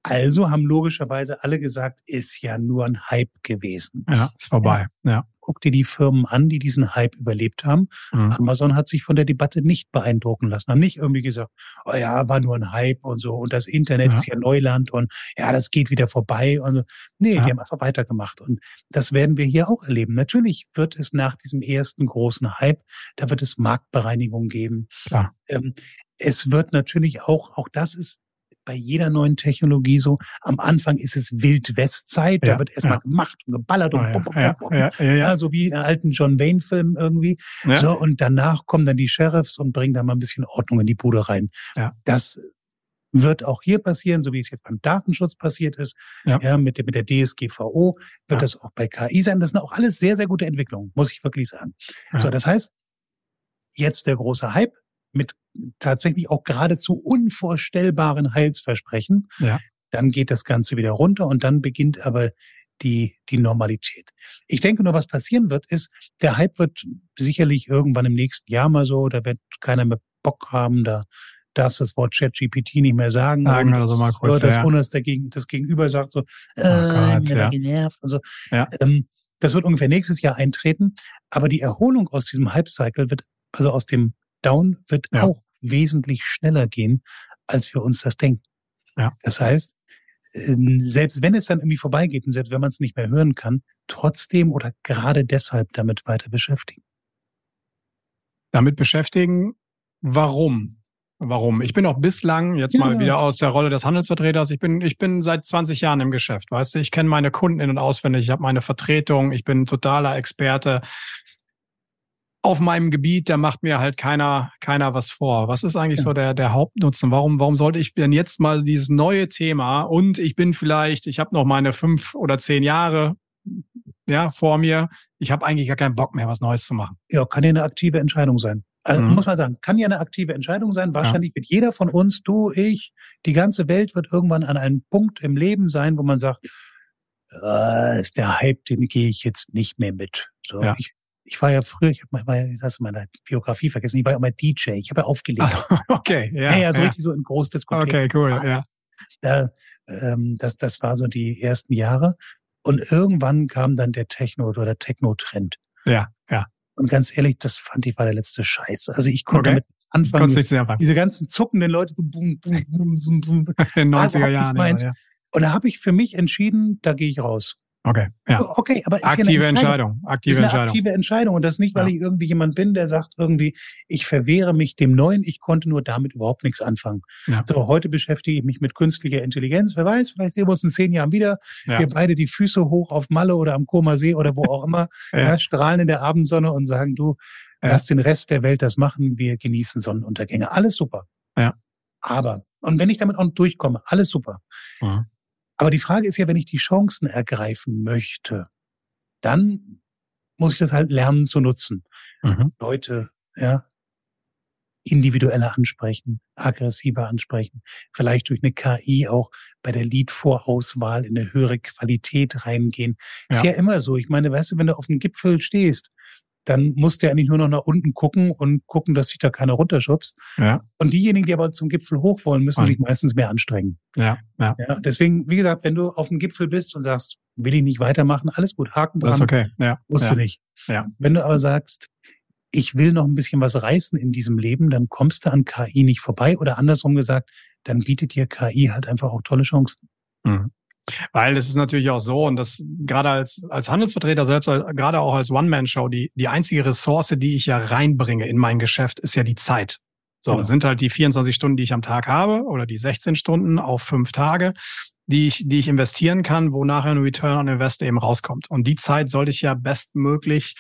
Also haben logischerweise alle gesagt, ist ja nur ein Hype gewesen. Ja, ist vorbei. Ja. Guck dir die Firmen an, die diesen Hype überlebt haben. Mhm. Amazon hat sich von der Debatte nicht beeindrucken lassen, haben nicht irgendwie gesagt, oh ja, war nur ein Hype und so und das Internet ja. ist ja Neuland und ja, das geht wieder vorbei und so. Nee, ja. die haben einfach weitergemacht und das werden wir hier auch erleben. Natürlich wird es nach diesem ersten großen Hype, da wird es Marktbereinigung geben. Klar. Ähm, es wird natürlich auch, auch das ist bei jeder neuen Technologie so. Am Anfang ist es Wild-West-Zeit, ja, da wird erstmal ja. gemacht und geballert und oh, bum, bum, bum, bum. Ja, ja, ja, so wie in alten John Wayne-Filmen irgendwie. So, und danach kommen dann die Sheriffs und bringen da mal ein bisschen Ordnung in die Bude rein. Ja. Das wird auch hier passieren, so wie es jetzt beim Datenschutz passiert ist, ja, ja mit, der, mit der DSGVO, wird ja. das auch bei KI sein. Das sind auch alles sehr, sehr gute Entwicklungen, muss ich wirklich sagen. Ja. So, das heißt, jetzt der große Hype, mit tatsächlich auch geradezu unvorstellbaren Heilsversprechen. Ja. Dann geht das Ganze wieder runter und dann beginnt aber die, die Normalität. Ich denke nur, was passieren wird, ist, der Hype wird sicherlich irgendwann im nächsten Jahr mal so, da wird keiner mehr Bock haben, da darfst das Wort ChatGPT nicht mehr sagen. Sagen oder so mal kurz, das, ja. ohne dass dagegen, das Gegenüber sagt so, äh, oh Gott, ja. genervt und so. Ja. Ähm, das wird ungefähr nächstes Jahr eintreten. Aber die Erholung aus diesem Hype-Cycle wird, also aus dem Down wird ja. auch wesentlich schneller gehen, als wir uns das denken. Ja. Das heißt, ähm, selbst wenn es dann irgendwie vorbeigeht und selbst wenn man es nicht mehr hören kann, trotzdem oder gerade deshalb damit weiter beschäftigen. Damit beschäftigen, warum? Warum? Ich bin auch bislang, jetzt ja, mal wieder aus der Rolle des Handelsvertreters, ich bin, ich bin seit 20 Jahren im Geschäft, weißt du, ich kenne meine Kunden in- und auswendig, ich habe meine Vertretung, ich bin totaler Experte auf meinem Gebiet, da macht mir halt keiner, keiner was vor. Was ist eigentlich ja. so der, der Hauptnutzen? Warum, warum sollte ich denn jetzt mal dieses neue Thema und ich bin vielleicht, ich habe noch meine fünf oder zehn Jahre ja, vor mir. Ich habe eigentlich gar keinen Bock mehr, was Neues zu machen. Ja, kann ja eine aktive Entscheidung sein. Also mhm. muss man sagen, kann ja eine aktive Entscheidung sein. Wahrscheinlich ja. wird jeder von uns, du, ich, die ganze Welt wird irgendwann an einem Punkt im Leben sein, wo man sagt, äh, ist der Hype, den gehe ich jetzt nicht mehr mit. So, ja. ich, ich war ja früher, ich habe mal, das meine Biografie vergessen, ich war ja immer DJ, ich habe ja aufgelegt. (laughs) okay, ja. Ja, ja, so ja. richtig so in Großdiskotheken. Okay, cool, ja. Da, ähm, das, das war so die ersten Jahre. Und irgendwann kam dann der Techno oder der Techno-Trend. Ja, ja. Und ganz ehrlich, das fand ich war der letzte Scheiß. Also ich konnte okay. damit anfangen. Konntest anfangen. Diese ganzen zuckenden Leute, so boom, boom, boom, boom, boom. (laughs) In den 90er Jahren. Ja, ja. Und da habe ich für mich entschieden, da gehe ich raus. Okay, ja. Okay, aber ist aktive ja eine Entscheidung. Entscheidung. Aktive ist eine Entscheidung. aktive Entscheidung und das nicht, weil ja. ich irgendwie jemand bin, der sagt irgendwie, ich verwehre mich dem Neuen, ich konnte nur damit überhaupt nichts anfangen. Ja. So, heute beschäftige ich mich mit künstlicher Intelligenz. Wer weiß, vielleicht sehen wir uns in zehn Jahren wieder. Ja. Wir beide die Füße hoch auf Malle oder am Koma See oder wo auch immer, (laughs) ja. strahlen in der Abendsonne und sagen, du, lass den Rest der Welt das machen, wir genießen Sonnenuntergänge. Alles super. Ja. Aber, und wenn ich damit auch durchkomme, alles super. Aber die Frage ist ja, wenn ich die Chancen ergreifen möchte, dann muss ich das halt lernen zu nutzen. Mhm. Leute, ja, individueller ansprechen, aggressiver ansprechen, vielleicht durch eine KI auch bei der Lead-Vorauswahl in eine höhere Qualität reingehen. Ja. Ist ja immer so. Ich meine, weißt du, wenn du auf dem Gipfel stehst dann muss der eigentlich nur noch nach unten gucken und gucken, dass sich da keiner runterschubst. Ja. Und diejenigen, die aber zum Gipfel hoch wollen, müssen sich meistens mehr anstrengen. Ja, ja. ja. Deswegen, wie gesagt, wenn du auf dem Gipfel bist und sagst, will ich nicht weitermachen, alles gut, Haken dran. Das ist okay. Ja. Musst ja. du nicht. Ja. Wenn du aber sagst, ich will noch ein bisschen was reißen in diesem Leben, dann kommst du an KI nicht vorbei oder andersrum gesagt, dann bietet dir KI halt einfach auch tolle Chancen. Mhm. Weil es ist natürlich auch so, und das gerade als, als Handelsvertreter selbst, gerade auch als One-Man-Show, die, die einzige Ressource, die ich ja reinbringe in mein Geschäft, ist ja die Zeit. So, genau. sind halt die 24 Stunden, die ich am Tag habe, oder die 16 Stunden auf fünf Tage, die ich, die ich investieren kann, wo nachher ein Return on Invest eben rauskommt. Und die Zeit sollte ich ja bestmöglich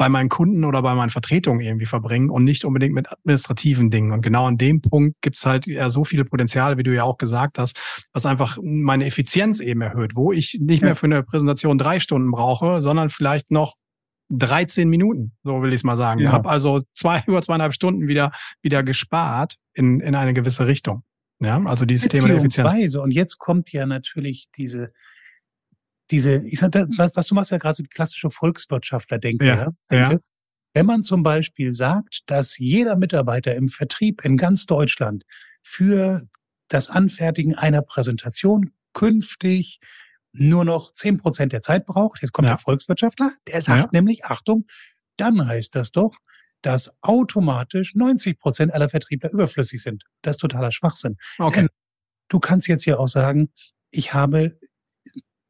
bei meinen Kunden oder bei meinen Vertretungen irgendwie verbringen und nicht unbedingt mit administrativen Dingen. Und genau an dem Punkt gibt's halt ja so viele Potenziale, wie du ja auch gesagt hast, was einfach meine Effizienz eben erhöht, wo ich nicht mehr für eine Präsentation drei Stunden brauche, sondern vielleicht noch 13 Minuten, so will ich es mal sagen. Ja. Habe also zwei (laughs) über zweieinhalb Stunden wieder wieder gespart in in eine gewisse Richtung. Ja, also dieses Thema der Effizienz. Und jetzt kommt ja natürlich diese diese, ich sag, was, was du machst ja gerade so die klassische Volkswirtschaftler denke, ja, ja, denke. Ja. Wenn man zum Beispiel sagt, dass jeder Mitarbeiter im Vertrieb in ganz Deutschland für das Anfertigen einer Präsentation künftig nur noch zehn Prozent der Zeit braucht, jetzt kommt der Volkswirtschaftler, der sagt nämlich, Achtung, dann heißt das doch, dass automatisch 90 Prozent aller Vertriebler überflüssig sind. Das ist totaler Schwachsinn. Okay. Denn du kannst jetzt hier auch sagen, ich habe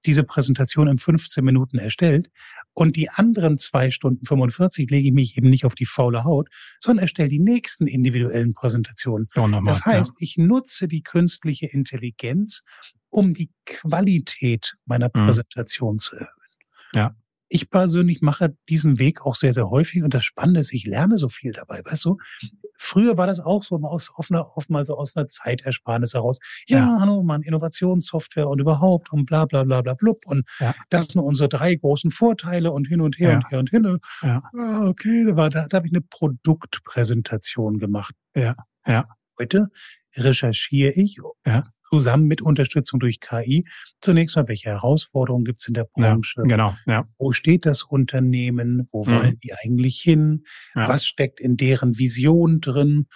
diese Präsentation in 15 Minuten erstellt und die anderen zwei Stunden 45 lege ich mich eben nicht auf die faule Haut, sondern erstelle die nächsten individuellen Präsentationen. Normal, das heißt, ja. ich nutze die künstliche Intelligenz, um die Qualität meiner mhm. Präsentation mhm. zu erhöhen. Ja ich persönlich mache diesen Weg auch sehr, sehr häufig und das Spannende ist, ich lerne so viel dabei, weißt du? Früher war das auch so aus, auf einer, oftmals so aus einer Zeitersparnis heraus. Ja, ja. hallo, man, Innovationssoftware und überhaupt und bla, bla, bla, bla, blub. Und ja. das sind unsere drei großen Vorteile und hin und her ja. und her und hin. Ja. Ah, okay, da, war, da, da habe ich eine Produktpräsentation gemacht. Ja, ja. Heute recherchiere ich ja zusammen mit Unterstützung durch KI. Zunächst mal, welche Herausforderungen gibt es in der Branche? Ja, genau. Ja. Wo steht das Unternehmen? Wo mhm. wollen die eigentlich hin? Ja. Was steckt in deren Vision drin?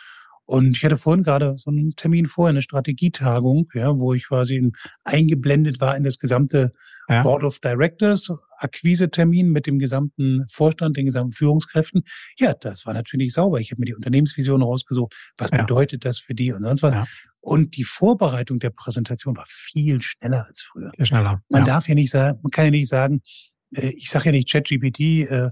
Und ich hatte vorhin gerade so einen Termin vorher, eine Strategietagung, ja, wo ich quasi eingeblendet war in das gesamte ja. Board of Directors, Akquisetermin mit dem gesamten Vorstand, den gesamten Führungskräften. Ja, das war natürlich sauber. Ich habe mir die Unternehmensvision rausgesucht. Was ja. bedeutet das für die und sonst was? Ja. Und die Vorbereitung der Präsentation war viel schneller als früher. Viel schneller. Man darf ja nicht sagen, man kann ja nicht sagen, äh, ich sage ja nicht ChatGPT, äh,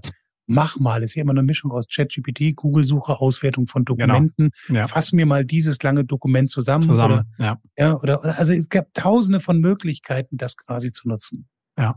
mach mal. ist ja immer eine Mischung aus ChatGPT, Google-Suche, Auswertung von genau. Dokumenten. Genau. Ja. Fassen wir mal dieses lange Dokument zusammen. Zusammen, oder, ja. ja oder, oder, also es gab tausende von Möglichkeiten, das quasi zu nutzen. Ja.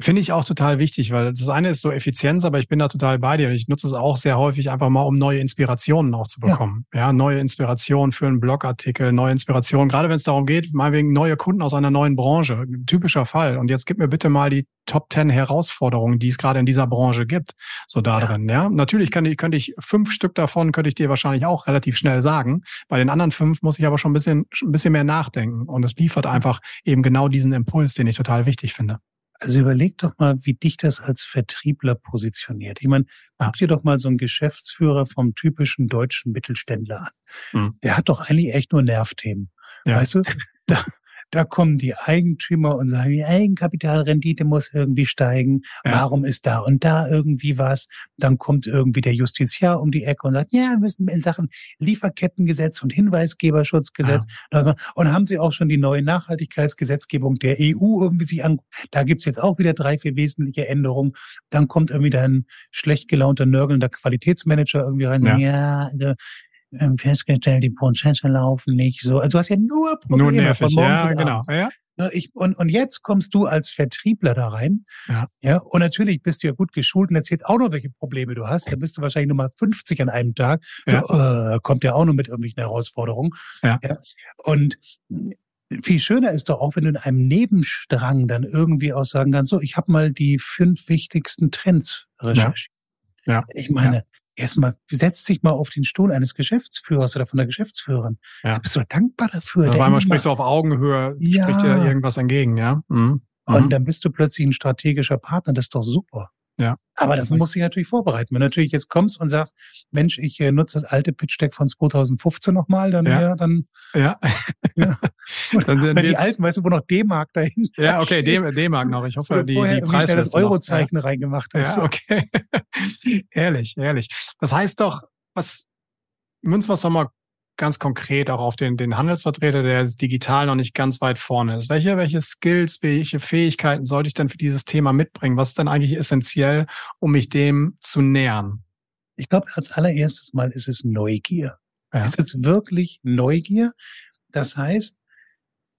Finde ich auch total wichtig, weil das eine ist so Effizienz, aber ich bin da total bei dir. Ich nutze es auch sehr häufig einfach mal, um neue Inspirationen auch zu bekommen. Ja, ja neue Inspirationen für einen Blogartikel, neue Inspirationen, gerade wenn es darum geht, mal wegen neue Kunden aus einer neuen Branche. Typischer Fall. Und jetzt gib mir bitte mal die Top 10 Herausforderungen, die es gerade in dieser Branche gibt. So da ja. drin, ja. Natürlich könnte ich, könnte ich fünf Stück davon könnte ich dir wahrscheinlich auch relativ schnell sagen. Bei den anderen fünf muss ich aber schon ein bisschen, ein bisschen mehr nachdenken. Und es liefert einfach eben genau diesen Impuls, den ich total wichtig finde. Also überleg doch mal, wie dich das als Vertriebler positioniert. Ich meine, guck dir doch mal so einen Geschäftsführer vom typischen deutschen Mittelständler an. Mhm. Der hat doch eigentlich echt nur Nervthemen. Ja. Weißt du? (laughs) Da, da kommen die Eigentümer und sagen, die Eigenkapitalrendite muss irgendwie steigen. Ja. Warum ist da und da irgendwie was? Dann kommt irgendwie der Justiziar um die Ecke und sagt, ja, wir müssen in Sachen Lieferkettengesetz und Hinweisgeberschutzgesetz ja. und haben sie auch schon die neue Nachhaltigkeitsgesetzgebung der EU irgendwie sich an. Da gibt's jetzt auch wieder drei, vier wesentliche Änderungen. Dann kommt irgendwie ein schlecht gelaunter, nörgelnder Qualitätsmanager irgendwie rein, ja, ja also, festgestellt, die Prozesse laufen nicht so. Also du hast ja nur Probleme. Nur nervig, ja, genau. Ja. Ne, ich, und, und jetzt kommst du als Vertriebler da rein. Ja. ja. Und natürlich bist du ja gut geschult und erzählst auch noch, welche Probleme du hast. Da bist du wahrscheinlich Nummer 50 an einem Tag. Ja. So, äh, kommt ja auch noch mit irgendwelchen Herausforderungen. Ja. ja. Und viel schöner ist doch auch, wenn du in einem Nebenstrang dann irgendwie auch sagen kannst, so, ich habe mal die fünf wichtigsten Trends recherchiert. Ja. ja. Ich meine, erstmal setzt sich mal auf den Stuhl eines Geschäftsführers oder von der Geschäftsführerin. Ja. Da bist du dankbar dafür. Auf einmal sprichst du auf Augenhöhe, ja. spricht dir irgendwas entgegen, ja. Mhm. Und mhm. dann bist du plötzlich ein strategischer Partner, das ist doch super. Ja. Aber das muss ich natürlich vorbereiten. Wenn du natürlich jetzt kommst und sagst, Mensch, ich äh, nutze das alte Pitch Deck von 2015 nochmal, dann ja, ja dann ja. ja. (laughs) dann sind die alten, weißt du, wo noch D-Mark dahin. (laughs) Ja, okay, D-Mark noch. Ich hoffe, die, die Preise das Eurozeichen ja. reingemacht hast. Ja, okay. (laughs) ehrlich, ehrlich. Das heißt doch, was münzen wir es doch mal ganz konkret auch auf den, den Handelsvertreter, der jetzt digital noch nicht ganz weit vorne ist. Welche, welche Skills, welche Fähigkeiten sollte ich denn für dieses Thema mitbringen? Was ist denn eigentlich essentiell, um mich dem zu nähern? Ich glaube, als allererstes Mal ist es Neugier. Ja. Es ist wirklich Neugier. Das heißt,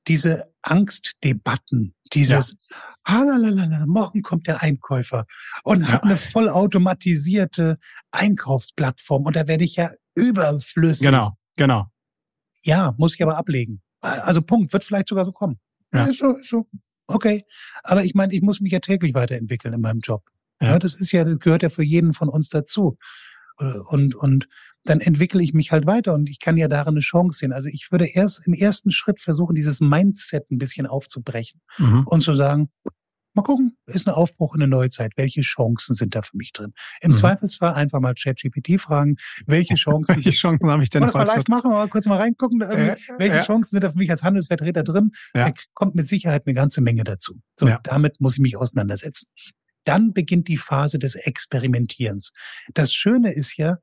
diese Angstdebatten, dieses, ja. ah, lalalala, morgen kommt der Einkäufer und ja. hat eine vollautomatisierte Einkaufsplattform und da werde ich ja überflüssig. Genau. Genau. Ja, muss ich aber ablegen. Also Punkt, wird vielleicht sogar so kommen. Ja. ja so, so. Okay. Aber ich meine, ich muss mich ja täglich weiterentwickeln in meinem Job. Ja. ja. das ist ja, das gehört ja für jeden von uns dazu. Und, und dann entwickle ich mich halt weiter und ich kann ja darin eine Chance sehen. Also ich würde erst im ersten Schritt versuchen, dieses Mindset ein bisschen aufzubrechen mhm. und zu sagen, Mal gucken, ist ein Aufbruch in eine neue Zeit. Welche Chancen sind da für mich drin? Im mhm. Zweifelsfall einfach mal ChatGPT fragen, welche (laughs) Chancen, welche Chancen habe ich denn? Wollen wir mal live machen, mal kurz mal reingucken, äh, welche ja. Chancen sind da für mich als Handelsvertreter drin? Ja. Da kommt mit Sicherheit eine ganze Menge dazu. So, ja. damit muss ich mich auseinandersetzen. Dann beginnt die Phase des Experimentierens. Das Schöne ist ja,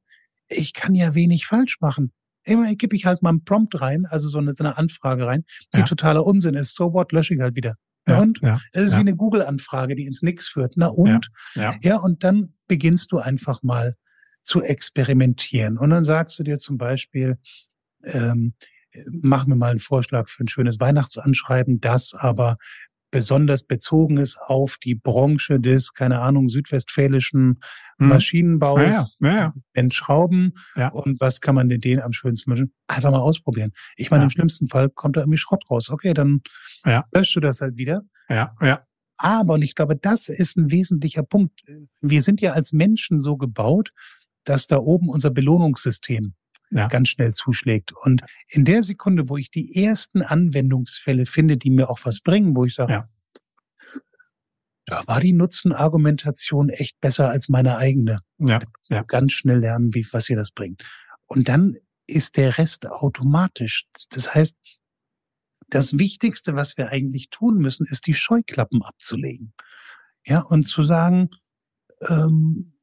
ich kann ja wenig falsch machen. Immer gebe ich halt mal einen Prompt rein, also so eine, so eine Anfrage rein, die totaler Unsinn ist. So what, lösche ich halt wieder. Ja, und ja, es ist ja. wie eine Google-Anfrage, die ins Nix führt. Na und? Ja, ja, und dann beginnst du einfach mal zu experimentieren. Und dann sagst du dir zum Beispiel, ähm, mach mir mal einen Vorschlag für ein schönes Weihnachtsanschreiben, das aber besonders bezogen ist auf die Branche des, keine Ahnung, südwestfälischen hm. Maschinenbaus, ja, ja, ja. Schrauben ja. und was kann man denn denen am schönsten wünschen? Einfach mal ausprobieren. Ich meine, ja. im schlimmsten Fall kommt da irgendwie Schrott raus. Okay, dann ja. löschst du das halt wieder. Ja, ja. Aber, und ich glaube, das ist ein wesentlicher Punkt. Wir sind ja als Menschen so gebaut, dass da oben unser Belohnungssystem ja. ganz schnell zuschlägt. Und in der Sekunde, wo ich die ersten Anwendungsfälle finde, die mir auch was bringen, wo ich sage, ja. da war die Nutzenargumentation echt besser als meine eigene. Ja. ja. Ganz schnell lernen, wie, was ihr das bringt. Und dann ist der Rest automatisch. Das heißt, das Wichtigste, was wir eigentlich tun müssen, ist die Scheuklappen abzulegen. Ja, und zu sagen, ähm,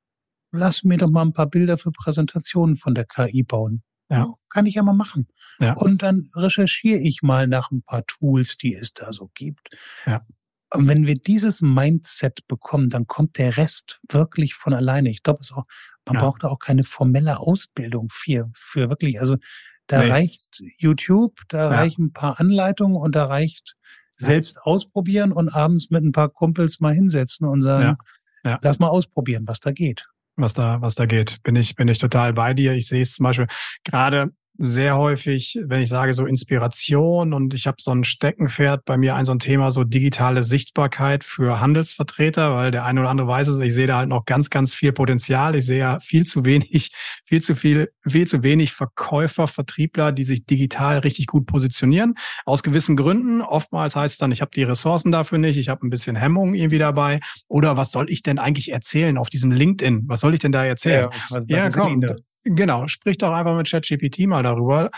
lass mir doch mal ein paar Bilder für Präsentationen von der KI bauen. Ja. kann ich ja mal machen. Ja. Und dann recherchiere ich mal nach ein paar Tools, die es da so gibt. Ja. Und wenn wir dieses Mindset bekommen, dann kommt der Rest wirklich von alleine. Ich glaube, es auch, man ja. braucht da auch keine formelle Ausbildung für, für wirklich, also da nee. reicht YouTube, da ja. reichen ein paar Anleitungen und da reicht selbst ausprobieren und abends mit ein paar Kumpels mal hinsetzen und sagen, lass mal ausprobieren, was da geht was da, was da geht. Bin ich, bin ich total bei dir. Ich sehe es zum Beispiel gerade sehr häufig, wenn ich sage so Inspiration und ich habe so ein Steckenpferd bei mir ein so ein Thema so digitale Sichtbarkeit für Handelsvertreter, weil der eine oder andere weiß es, ich sehe da halt noch ganz, ganz viel Potenzial. Ich sehe ja viel zu wenig, (laughs) viel zu viel, viel zu wenig Verkäufer, Vertriebler, die sich digital richtig gut positionieren. Aus gewissen Gründen. Oftmals heißt es dann, ich habe die Ressourcen dafür nicht, ich habe ein bisschen Hemmung irgendwie dabei. Oder was soll ich denn eigentlich erzählen auf diesem LinkedIn? Was soll ich denn da erzählen? Ja, was, was ja komm, Genau, sprich doch einfach mit ChatGPT mal darüber.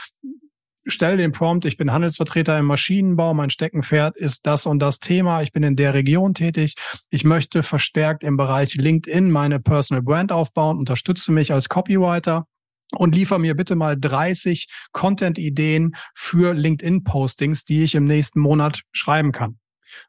stelle den Prompt, ich bin Handelsvertreter im Maschinenbau, mein Steckenpferd ist das und das Thema, ich bin in der Region tätig, ich möchte verstärkt im Bereich LinkedIn meine Personal Brand aufbauen, unterstütze mich als Copywriter und liefer mir bitte mal 30 Content-Ideen für LinkedIn-Postings, die ich im nächsten Monat schreiben kann.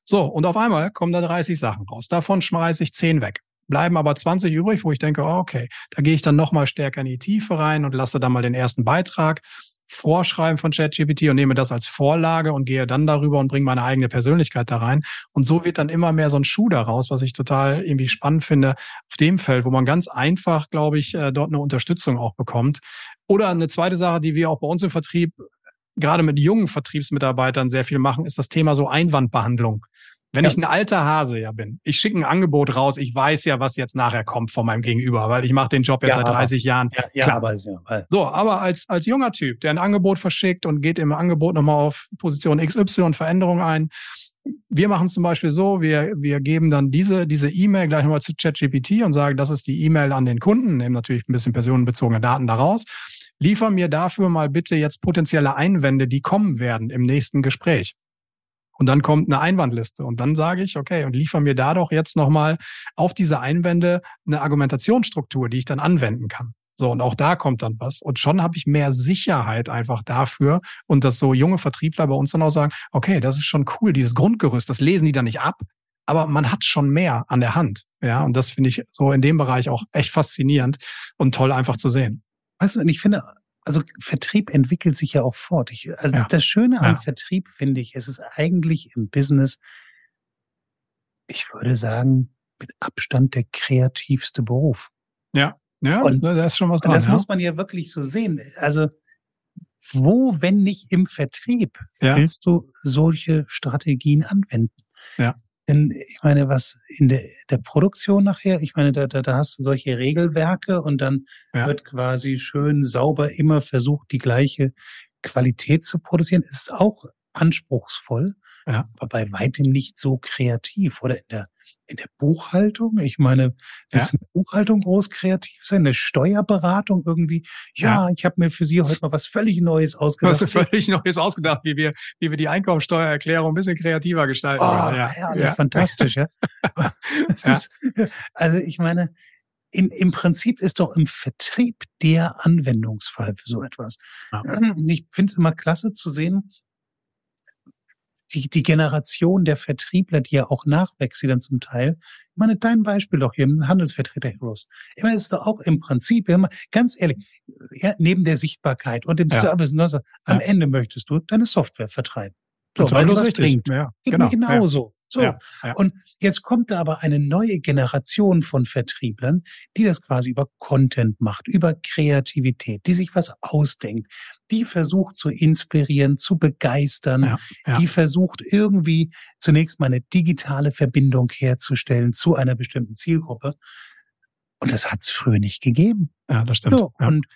So, und auf einmal kommen da 30 Sachen raus. Davon schmeiße ich 10 weg bleiben aber 20 übrig, wo ich denke, oh, okay, da gehe ich dann nochmal stärker in die Tiefe rein und lasse dann mal den ersten Beitrag vorschreiben von ChatGPT und nehme das als Vorlage und gehe dann darüber und bringe meine eigene Persönlichkeit da rein. Und so wird dann immer mehr so ein Schuh daraus, was ich total irgendwie spannend finde, auf dem Feld, wo man ganz einfach, glaube ich, äh, dort eine Unterstützung auch bekommt. Oder eine zweite Sache, die wir auch bei uns im Vertrieb gerade mit jungen Vertriebsmitarbeitern sehr viel machen, ist das Thema so Einwandbehandlung. Wenn ja. ich ein alter Hase ja bin, ich schicke ein Angebot raus, ich weiß ja, was jetzt nachher kommt von meinem Gegenüber, weil ich mache den Job jetzt ja, seit 30 aber, Jahren. Ja, ja, Klar. aber, ja. So, aber als, als junger Typ, der ein Angebot verschickt und geht im Angebot nochmal auf Position XY Veränderung ein, wir machen zum Beispiel so, wir, wir geben dann diese diese E-Mail gleich nochmal zu ChatGPT und sagen, das ist die E-Mail an den Kunden, nehmen natürlich ein bisschen personenbezogene Daten daraus. Liefer mir dafür mal bitte jetzt potenzielle Einwände, die kommen werden im nächsten Gespräch. Und dann kommt eine Einwandliste. Und dann sage ich, okay, und liefere mir da doch jetzt nochmal auf diese Einwände eine Argumentationsstruktur, die ich dann anwenden kann. So, und auch da kommt dann was. Und schon habe ich mehr Sicherheit einfach dafür. Und dass so junge Vertriebler bei uns dann auch sagen, okay, das ist schon cool, dieses Grundgerüst, das lesen die dann nicht ab, aber man hat schon mehr an der Hand. Ja, und das finde ich so in dem Bereich auch echt faszinierend und toll einfach zu sehen. Weißt du, ich finde, also Vertrieb entwickelt sich ja auch fort. Ich, also ja. das Schöne am ja. Vertrieb finde ich, es ist eigentlich im Business, ich würde sagen, mit Abstand der kreativste Beruf. Ja, ja, und, da ist schon was dran. Das ja. muss man ja wirklich so sehen. Also wo, wenn nicht im Vertrieb, willst du solche Strategien anwenden? Ja. Denn ich meine, was in der, der Produktion nachher, ich meine, da, da, da hast du solche Regelwerke und dann ja. wird quasi schön sauber immer versucht, die gleiche Qualität zu produzieren. Ist auch anspruchsvoll, ja. aber bei weitem nicht so kreativ. Oder in der in der Buchhaltung. Ich meine, willst ja. eine Buchhaltung groß kreativ sein? Eine Steuerberatung irgendwie? Ja, ja. ich habe mir für Sie heute mal was völlig Neues ausgedacht. Was völlig Neues ausgedacht, wie wir, wie wir die Einkommensteuererklärung ein bisschen kreativer gestalten. Oh, ja, ja, ja. fantastisch, (laughs) ja. Ist, also ich meine, in, im Prinzip ist doch im Vertrieb der Anwendungsfall für so etwas. Ich finde es immer klasse zu sehen, die, die Generation der Vertriebler, die ja auch nachwächst, sie dann zum Teil. Ich meine, dein Beispiel doch hier im Handelsvertreter Heroes. Ich meine, es ist doch auch im Prinzip, ganz ehrlich, ja, neben der Sichtbarkeit und dem ja. Service, also, am ja. Ende möchtest du deine Software vertreiben. So, weil sie was bringt. Ja, genau. Genauso. So. Ja, ja. Und jetzt kommt da aber eine neue Generation von Vertrieblern, die das quasi über Content macht, über Kreativität, die sich was ausdenkt, die versucht zu inspirieren, zu begeistern, ja, die versucht irgendwie zunächst mal eine digitale Verbindung herzustellen zu einer bestimmten Zielgruppe. Und das hat es früher nicht gegeben. Ja, das stimmt. So, und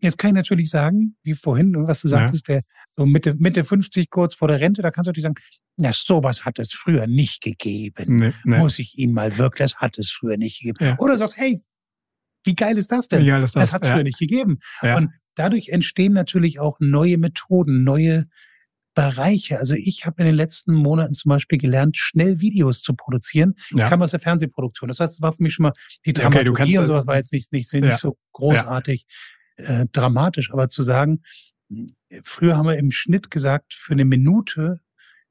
Jetzt kann ich natürlich sagen, wie vorhin, was du sagtest, ja. der so Mitte, Mitte 50 kurz vor der Rente, da kannst du natürlich sagen, na, sowas hat es früher nicht gegeben. Nee, nee. Muss ich Ihnen mal wirklich, das hat es früher nicht gegeben. Ja. Oder du sagst, hey, wie geil ist das denn? Wie geil ist das? Das hat es ja. früher nicht gegeben. Und dadurch entstehen natürlich auch neue Methoden, neue Bereiche. Also ich habe in den letzten Monaten zum Beispiel gelernt, schnell Videos zu produzieren. Ja. Ich kam aus der Fernsehproduktion. Das heißt, es war für mich schon mal die Dramaturgie okay, und sowas war jetzt nicht, nicht, nicht ja. so großartig äh, dramatisch. Aber zu sagen, früher haben wir im Schnitt gesagt, für eine Minute,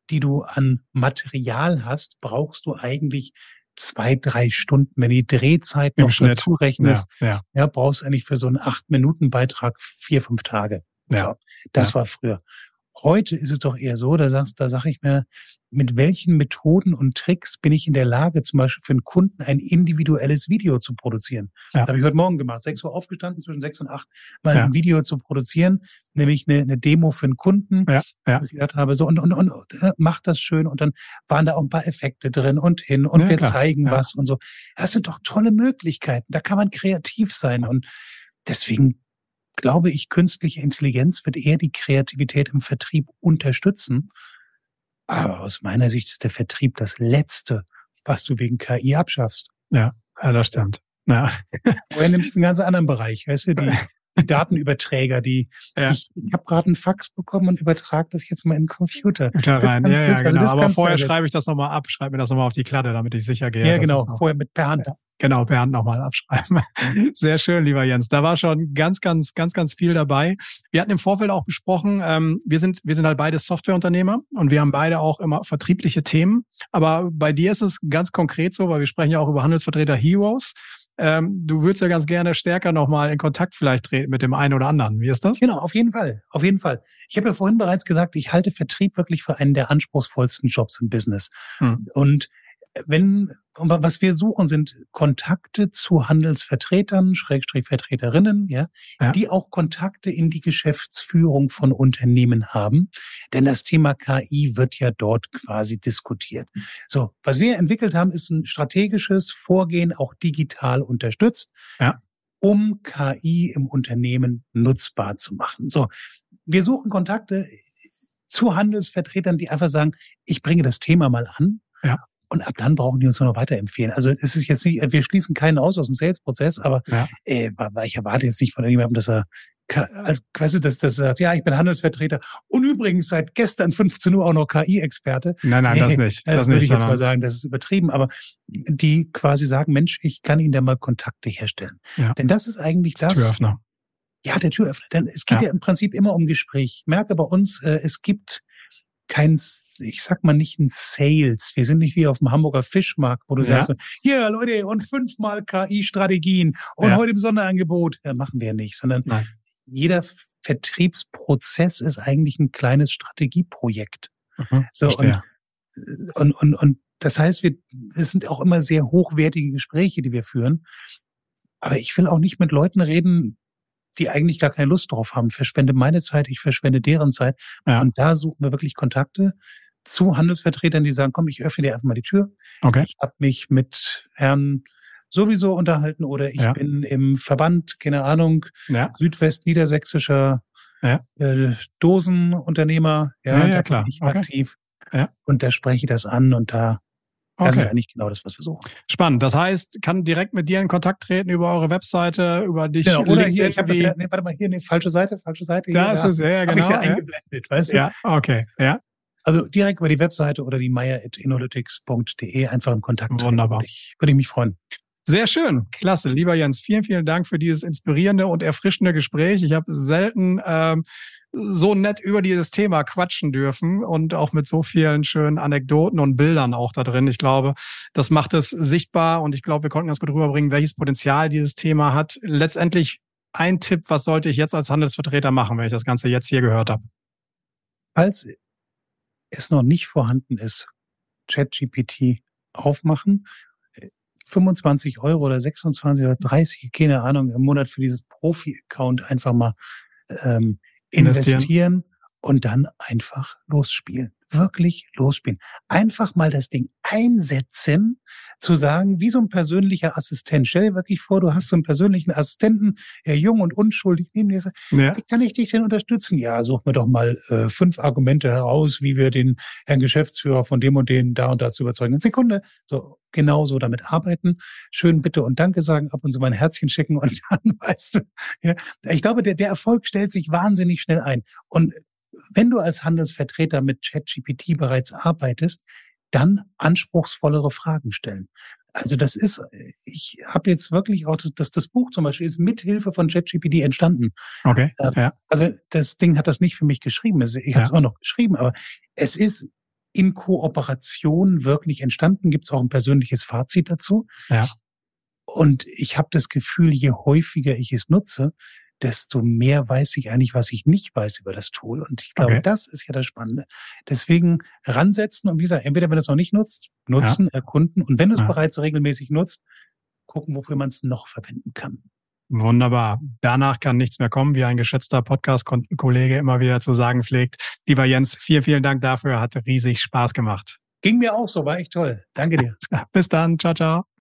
die du an Material hast, brauchst du eigentlich zwei, drei Stunden. Wenn die Drehzeit Im noch Schnitt. dazu rechnest, ja, ja. ja, brauchst du eigentlich für so einen Acht-Minuten-Beitrag vier, fünf Tage. Ja. Das ja. war früher. Heute ist es doch eher so, da sagst, da sage ich mir, mit welchen Methoden und Tricks bin ich in der Lage, zum Beispiel für einen Kunden ein individuelles Video zu produzieren. Ja. Das habe ich heute Morgen gemacht. Sechs Uhr aufgestanden, zwischen sechs und acht mal ja. ein Video zu produzieren, nämlich eine, eine Demo für einen Kunden. Ja. Ja. Ich gedacht habe, so und, und, und äh, macht das schön. Und dann waren da auch ein paar Effekte drin und hin und ja, wir klar. zeigen was und so. Das sind doch tolle Möglichkeiten. Da kann man kreativ sein. Und deswegen glaube ich, künstliche Intelligenz wird eher die Kreativität im Vertrieb unterstützen aber aus meiner Sicht ist der Vertrieb das Letzte, was du wegen KI abschaffst. Ja, ja das stimmt. Ja. Woher nimmst du einen ganz anderen Bereich? Weißt du, die, (laughs) Datenüberträger, die ja. ich, ich habe gerade einen Fax bekommen und übertrage das jetzt mal in den Computer. Da rein. Ja, ja, also genau. Aber vorher schreibe ich das nochmal ab, schreibe mir das nochmal auf die Klatte, damit ich sicher gehe. Ja, genau. Vorher mit per Hand. Ja. Genau, per Hand nochmal abschreiben. (laughs) Sehr schön, lieber Jens. Da war schon ganz, ganz, ganz, ganz viel dabei. Wir hatten im Vorfeld auch besprochen, ähm, wir sind, wir sind halt beide Softwareunternehmer und wir haben beide auch immer vertriebliche Themen. Aber bei dir ist es ganz konkret so, weil wir sprechen ja auch über Handelsvertreter Heroes. Ähm, du würdest ja ganz gerne stärker nochmal in Kontakt vielleicht treten mit dem einen oder anderen. Wie ist das? Genau, auf jeden Fall. Auf jeden Fall. Ich habe ja vorhin bereits gesagt, ich halte Vertrieb wirklich für einen der anspruchsvollsten Jobs im Business. Hm. Und wenn, was wir suchen, sind Kontakte zu Handelsvertretern, Schrägstrich Vertreterinnen, ja, ja, die auch Kontakte in die Geschäftsführung von Unternehmen haben. Denn das Thema KI wird ja dort quasi diskutiert. So, was wir entwickelt haben, ist ein strategisches Vorgehen, auch digital unterstützt. Ja. um KI im Unternehmen nutzbar zu machen. So, wir suchen Kontakte zu Handelsvertretern, die einfach sagen, ich bringe das Thema mal an. Ja. Und ab dann brauchen die uns nur noch weiterempfehlen. Also es ist jetzt nicht, wir schließen keinen aus aus dem Sales-Prozess, aber ja. äh, ich erwarte jetzt nicht von irgendjemandem, dass er als quasi, dass das sagt, ja, ich bin Handelsvertreter und übrigens seit gestern 15 Uhr auch noch KI-Experte. Nein, nein, das nicht. Das, das würde ich jetzt mal sagen, das ist übertrieben, aber die quasi sagen, Mensch, ich kann Ihnen da mal Kontakte herstellen. Ja. Denn das ist eigentlich das. das Türöffner. Ja, der Türöffner. Denn es geht ja. ja im Prinzip immer um Gespräch. Merke bei uns, äh, es gibt kein, ich sag mal nicht ein Sales. Wir sind nicht wie auf dem Hamburger Fischmarkt, wo du ja. sagst, hier Leute, und fünfmal KI-Strategien und ja. heute im Sonderangebot. Ja, machen wir nicht, sondern Nein. jeder Vertriebsprozess ist eigentlich ein kleines Strategieprojekt. Mhm, so, und, und, und, und das heißt, wir, es sind auch immer sehr hochwertige Gespräche, die wir führen. Aber ich will auch nicht mit Leuten reden, die eigentlich gar keine Lust drauf haben. Verschwende meine Zeit, ich verschwende deren Zeit. Ja. Und da suchen wir wirklich Kontakte zu Handelsvertretern, die sagen, komm, ich öffne dir einfach mal die Tür. Okay. Ich habe mich mit Herrn sowieso unterhalten oder ich ja. bin im Verband, keine Ahnung, ja. Südwest-Niedersächsischer ja. äh, Dosenunternehmer. Ja, ja, ja klar. ich okay. aktiv. Ja. Und da spreche ich das an und da das okay. ist eigentlich genau das, was wir suchen. Spannend. Das heißt, kann direkt mit dir in Kontakt treten über eure Webseite, über dich. Genau, oder hier, ich habe das ja, nee, warte mal, hier, nee, falsche Seite, falsche Seite. Da ist es, ja, genau. Hab ja eingeblendet, weißt du? Ja, okay, ja. Also direkt über die Webseite oder die meier.inalytics.de einfach in Kontakt treten. Wunderbar. Würde ich, würde ich mich freuen. Sehr schön, klasse, lieber Jens. Vielen, vielen Dank für dieses inspirierende und erfrischende Gespräch. Ich habe selten ähm, so nett über dieses Thema quatschen dürfen und auch mit so vielen schönen Anekdoten und Bildern auch da drin. Ich glaube, das macht es sichtbar und ich glaube, wir konnten ganz gut rüberbringen, welches Potenzial dieses Thema hat. Letztendlich ein Tipp, was sollte ich jetzt als Handelsvertreter machen, wenn ich das Ganze jetzt hier gehört habe? Falls es noch nicht vorhanden ist, ChatGPT aufmachen, 25 Euro oder 26 oder 30, keine Ahnung, im Monat für dieses Profi-Account einfach mal ähm, investieren. Und dann einfach losspielen. Wirklich losspielen. Einfach mal das Ding einsetzen, zu sagen, wie so ein persönlicher Assistent. Stell dir wirklich vor, du hast so einen persönlichen Assistenten, der jung und unschuldig neben dir sagt, ja. wie kann ich dich denn unterstützen? Ja, such mir doch mal äh, fünf Argumente heraus, wie wir den Herrn Geschäftsführer von dem und den da und da zu überzeugen. Eine Sekunde. So, genauso damit arbeiten. Schön Bitte und Danke sagen, ab und zu mal ein Herzchen schicken und (laughs) dann, weißt du, ja, ich glaube, der, der Erfolg stellt sich wahnsinnig schnell ein. Und wenn du als Handelsvertreter mit ChatGPT bereits arbeitest, dann anspruchsvollere Fragen stellen. Also das ist, ich habe jetzt wirklich auch das, das, das Buch zum Beispiel ist mithilfe von ChatGPT entstanden. Okay. Ähm, ja. Also das Ding hat das nicht für mich geschrieben. Ich habe es ja. auch noch geschrieben, aber es ist in Kooperation wirklich entstanden. Gibt es auch ein persönliches Fazit dazu. Ja. Und ich habe das Gefühl, je häufiger ich es nutze, desto mehr weiß ich eigentlich, was ich nicht weiß über das Tool. Und ich glaube, okay. das ist ja das Spannende. Deswegen ransetzen und wie gesagt, entweder wenn du es noch nicht nutzt, nutzen, ja. erkunden und wenn du es ja. bereits regelmäßig nutzt, gucken, wofür man es noch verwenden kann. Wunderbar. Danach kann nichts mehr kommen, wie ein geschätzter Podcast-Kollege immer wieder zu sagen pflegt. Lieber Jens, vielen, vielen Dank dafür. Hat riesig Spaß gemacht. Ging mir auch so, war echt toll. Danke dir. (laughs) Bis dann. Ciao, ciao.